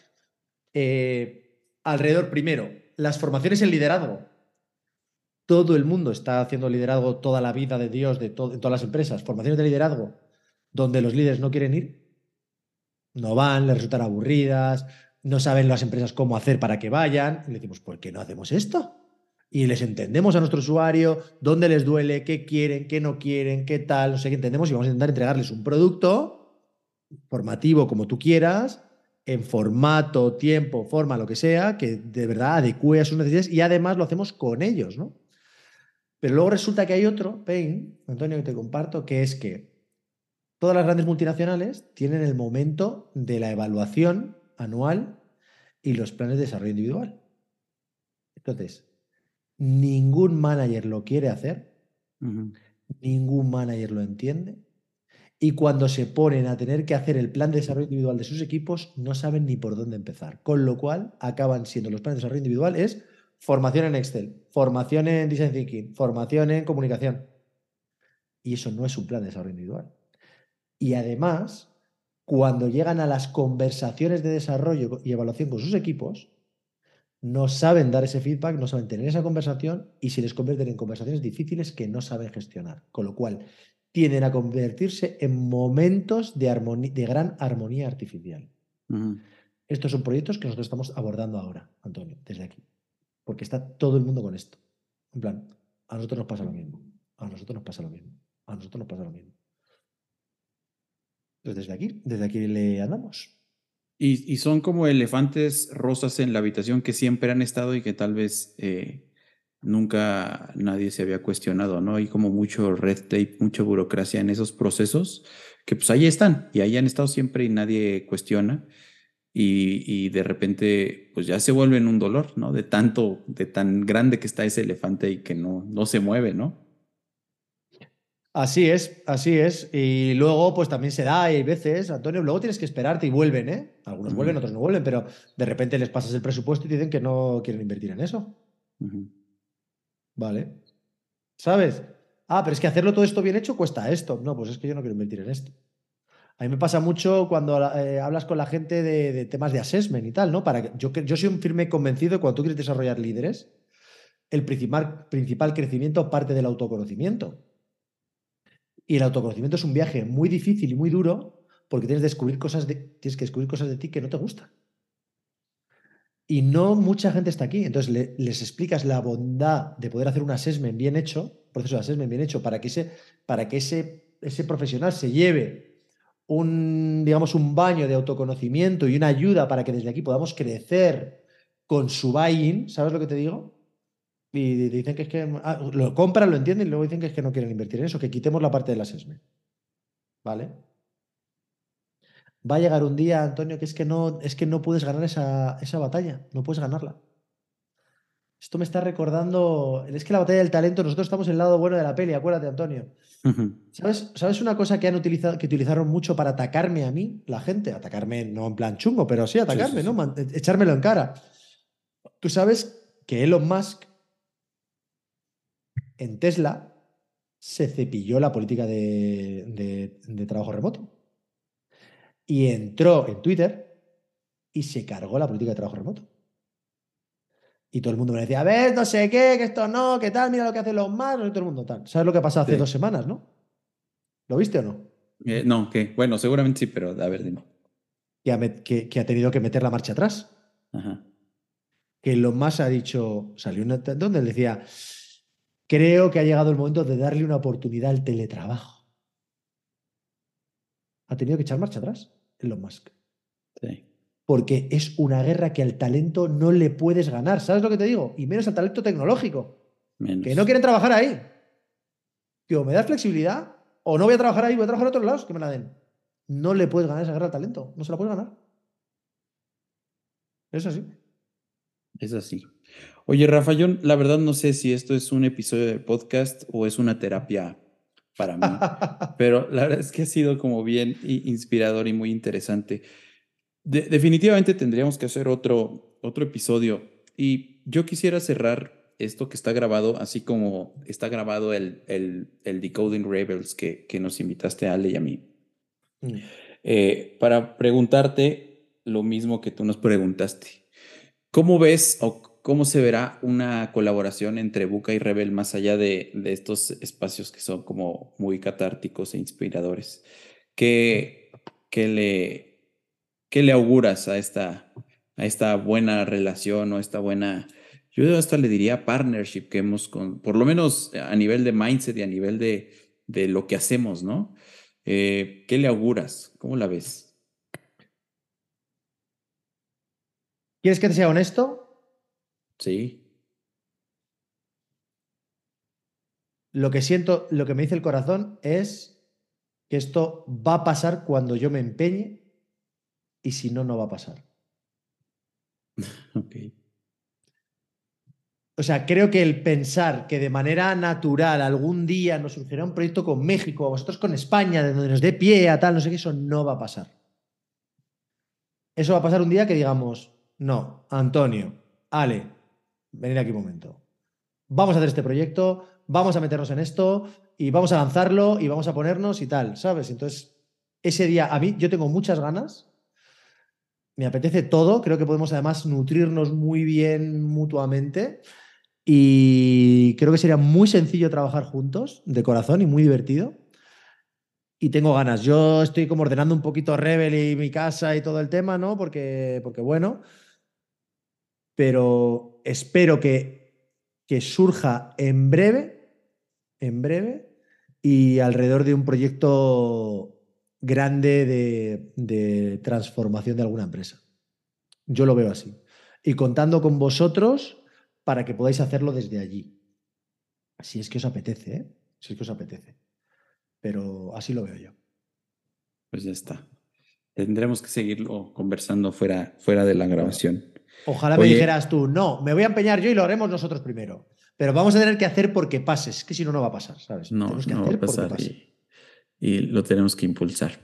Eh, alrededor, primero, las formaciones en liderazgo. Todo el mundo está haciendo liderazgo toda la vida de Dios, de en todas las empresas. Formaciones de liderazgo donde los líderes no quieren ir, no van, les resultan aburridas, no saben las empresas cómo hacer para que vayan. Y le decimos, ¿por qué no hacemos esto? y les entendemos a nuestro usuario, dónde les duele, qué quieren, qué no quieren, qué tal, no sé qué entendemos y vamos a intentar entregarles un producto formativo como tú quieras, en formato, tiempo, forma, lo que sea, que de verdad adecue a sus necesidades y además lo hacemos con ellos, ¿no? Pero luego resulta que hay otro, Pain, Antonio, que te comparto, que es que todas las grandes multinacionales tienen el momento de la evaluación anual y los planes de desarrollo individual. Entonces, Ningún manager lo quiere hacer, ningún manager lo entiende. Y cuando se ponen a tener que hacer el plan de desarrollo individual de sus equipos, no saben ni por dónde empezar. Con lo cual, acaban siendo los planes de desarrollo individual es formación en Excel, formación en Design Thinking, formación en comunicación. Y eso no es un plan de desarrollo individual. Y además, cuando llegan a las conversaciones de desarrollo y evaluación con sus equipos, no saben dar ese feedback, no saben tener esa conversación y se les convierten en conversaciones difíciles que no saben gestionar. Con lo cual, tienden a convertirse en momentos de, de gran armonía artificial. Estos son proyectos que nosotros estamos abordando ahora, Antonio, desde aquí. Porque está todo el mundo con esto. En plan, a nosotros nos pasa lo mismo. A nosotros nos pasa lo mismo. A nosotros nos pasa lo mismo. Pues desde aquí, desde aquí le andamos. Y, son como elefantes rosas en la habitación que siempre han estado y que tal vez eh, nunca nadie se había cuestionado, ¿no? Hay como mucho red tape, mucha burocracia en esos procesos que pues ahí están y ahí han estado siempre y nadie cuestiona. Y, y, de repente pues ya se vuelven un dolor, ¿no? De tanto, de tan grande que está ese elefante y que no, no se mueve, ¿no? Así es, así es. Y luego, pues también se da, hay veces, Antonio, luego tienes que esperarte y vuelven, ¿eh? Algunos vuelven, otros no vuelven, pero de repente les pasas el presupuesto y dicen que no quieren invertir en eso. Vale. ¿Sabes? Ah, pero es que hacerlo todo esto bien hecho cuesta esto. No, pues es que yo no quiero invertir en esto. A mí me pasa mucho cuando eh, hablas con la gente de, temas de assessment y tal, ¿no? Para yo, yo soy un firme convencido de que cuando tú quieres desarrollar líderes, el principal, principal crecimiento parte del autoconocimiento. Y el autoconocimiento es un viaje muy difícil y muy duro porque tienes que descubrir cosas de ti que no te gustan. Y no mucha gente está aquí. Entonces les explicas la bondad de poder hacer un assessment bien hecho, proceso de assessment bien hecho, para que ese, para que ese, ese profesional se lleve un, digamos, un baño de autoconocimiento y una ayuda para que desde aquí podamos crecer con su buy-in. ¿Sabes lo que te digo? Y dicen que es que ah, lo compran, lo entienden y luego dicen que es que no quieren invertir en eso, que quitemos la parte de la SESME. ¿Vale? Va a llegar un día, Antonio, que es que no, es que no puedes ganar esa, esa batalla, no puedes ganarla. Esto me está recordando. Es que la batalla del talento, nosotros estamos en el lado bueno de la peli, acuérdate, Antonio. ¿Sabes, ¿Sabes una cosa que han utilizado, que utilizaron mucho para atacarme a mí, la gente? Atacarme no en plan chungo, pero sí atacarme, ¿no? Echármelo en cara. Tú sabes que Elon Musk en Tesla se cepilló la política de, trabajo remoto. Y entró en Twitter y se cargó la política de trabajo remoto. Y todo el mundo me decía, a ver, no sé qué, que esto no, que tal, mira lo que hacen los más, y todo el mundo tal. ¿Sabes lo que pasó hace dos semanas, no? ¿Lo viste o no? Eh, no, que bueno, seguramente sí, pero a ver, dime. Que ha, que, ha tenido que meter la marcha atrás. Ajá. Que lo más ha dicho, salió una, donde él decía, creo que ha llegado el momento de darle una oportunidad al teletrabajo. Ha tenido que echar marcha atrás Elon Musk. Sí porque es una guerra que al talento no le puedes ganar. ¿Sabes lo que te digo? Y menos al talento tecnológico. Que no quieren trabajar ahí. Que o me das flexibilidad o no voy a trabajar ahí, voy a trabajar en otros lados que me la den. No le puedes ganar esa guerra al talento. No se la puedes ganar. Es así. Es así. Oye, Rafa, yo la verdad no sé si esto es un episodio del podcast o es una terapia para mí, pero la verdad es que ha sido como bien inspirador y muy interesante definitivamente tendríamos que hacer otro, otro episodio. Y yo quisiera cerrar esto que está grabado, así como está grabado el, el, Decoding Rebels que, que, nos invitaste a Ale y a mí, mm. eh, para preguntarte lo mismo que tú nos preguntaste. ¿Cómo ves o cómo se verá una colaboración entre Buca y Rebel más allá de, estos espacios que son como muy catárticos e inspiradores? ¿Qué, qué le ¿Qué le auguras a esta, a esta buena relación o esta buena, yo hasta le diría partnership que hemos con, por lo menos a nivel de mindset y a nivel de, de lo que hacemos, ¿no? Eh, ¿Qué le auguras? ¿Cómo la ves? ¿Quieres que te sea honesto? Sí. Lo que siento, lo que me dice el corazón es que esto va a pasar cuando yo me empeñe y si no, no va a pasar. ok. O sea, creo que el pensar que de manera natural algún día nos surgirá un proyecto con México, vosotros con España, de donde nos dé pie a tal, no sé qué, eso no va a pasar. Eso va a pasar un día que digamos, no, Antonio, Ale, venid aquí un momento. Vamos a hacer este proyecto, vamos a meternos en esto y vamos a lanzarlo y vamos a ponernos y tal, ¿sabes? Entonces, ese día, a mí, yo tengo muchas ganas me apetece todo, creo que podemos además nutrirnos muy bien mutuamente y creo que sería muy sencillo trabajar juntos, de corazón y muy divertido. Y tengo ganas. Yo estoy como ordenando un poquito Rebel y mi casa y todo el tema, ¿no? Porque, porque bueno, pero espero que, que surja en breve, en breve, y alrededor de un proyecto grande de, transformación de alguna empresa. Yo lo veo así. Y contando con vosotros para que podáis hacerlo desde allí. Si es que os apetece, ¿eh? Si es que os apetece. Pero así lo veo yo. Pues ya está. Tendremos que seguirlo conversando fuera, fuera de la grabación. Ojalá me dijeras tú, no, me voy a empeñar yo y lo haremos nosotros primero. Pero vamos a tener que hacer porque pases, es que si no, no va a pasar, ¿sabes? No, no va a pasar y lo tenemos que impulsar.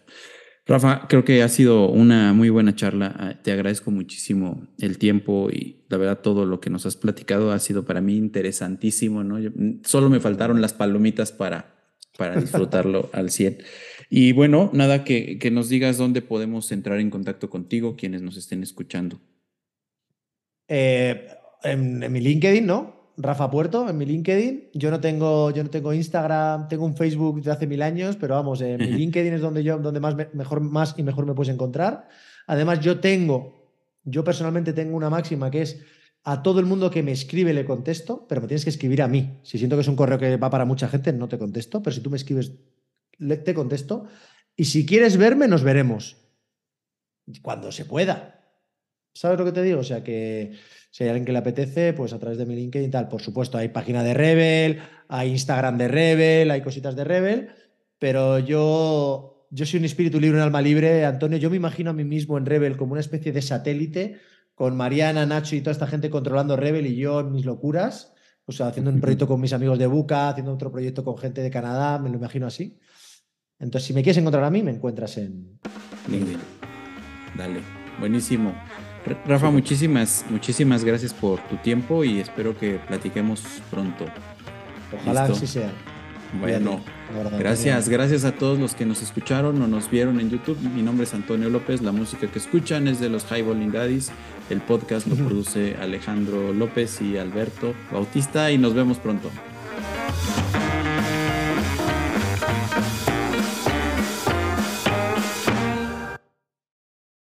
Rafa, creo que ha sido una muy buena charla. Ah, te agradezco muchísimo el tiempo y la verdad todo lo que nos has platicado ha sido para mí interesantísimo. ¿no? Mm, solo me faltaron las palomitas para, para disfrutarlo al 100. Y bueno, nada, que, que nos digas dónde podemos entrar en contacto contigo, quienes nos estén escuchando. Eh, en, mi LinkedIn, ¿no? Rafa Puerto en mi LinkedIn. Yo no tengo, yo no tengo Instagram, tengo un Facebook de hace mil años, pero vamos, en mi LinkedIn es donde yo, donde más, mejor, más y mejor me puedes encontrar. Además, yo tengo, yo personalmente tengo una máxima que es a todo el mundo que me escribe le contesto, pero me tienes que escribir a mí. Si siento que es un correo que va para mucha gente, no te contesto, pero si tú me escribes, te contesto. Y si quieres verme, nos veremos. Cuando se pueda. ¿Sabes lo que te digo? O sea que si hay alguien que le apetece, pues a través de mi LinkedIn y tal. Por supuesto, hay página de Rebel, hay Instagram de Rebel, hay cositas de Rebel, pero yo, yo soy un espíritu libre, un alma libre. Antonio, yo me imagino a mí mismo en Rebel como una especie de satélite con Mariana, Nacho y toda esta gente controlando Rebel y yo en mis locuras. O sea, haciendo un proyecto con mis amigos de Buca, haciendo otro proyecto con gente de Canadá, me lo imagino así. Entonces, si me quieres encontrar a mí, me encuentras en LinkedIn. Dale, buenísimo. Rafa, muchísimas, muchísimas gracias por tu tiempo y espero que platiquemos pronto. Ojalá así sea. Bueno, gracias, gracias a todos los que nos escucharon o nos vieron en YouTube. Mi nombre es Antonio López, la música que escuchan es de los Highballing Daddies. El podcast lo produce Alejandro López y Alberto Bautista y nos vemos pronto.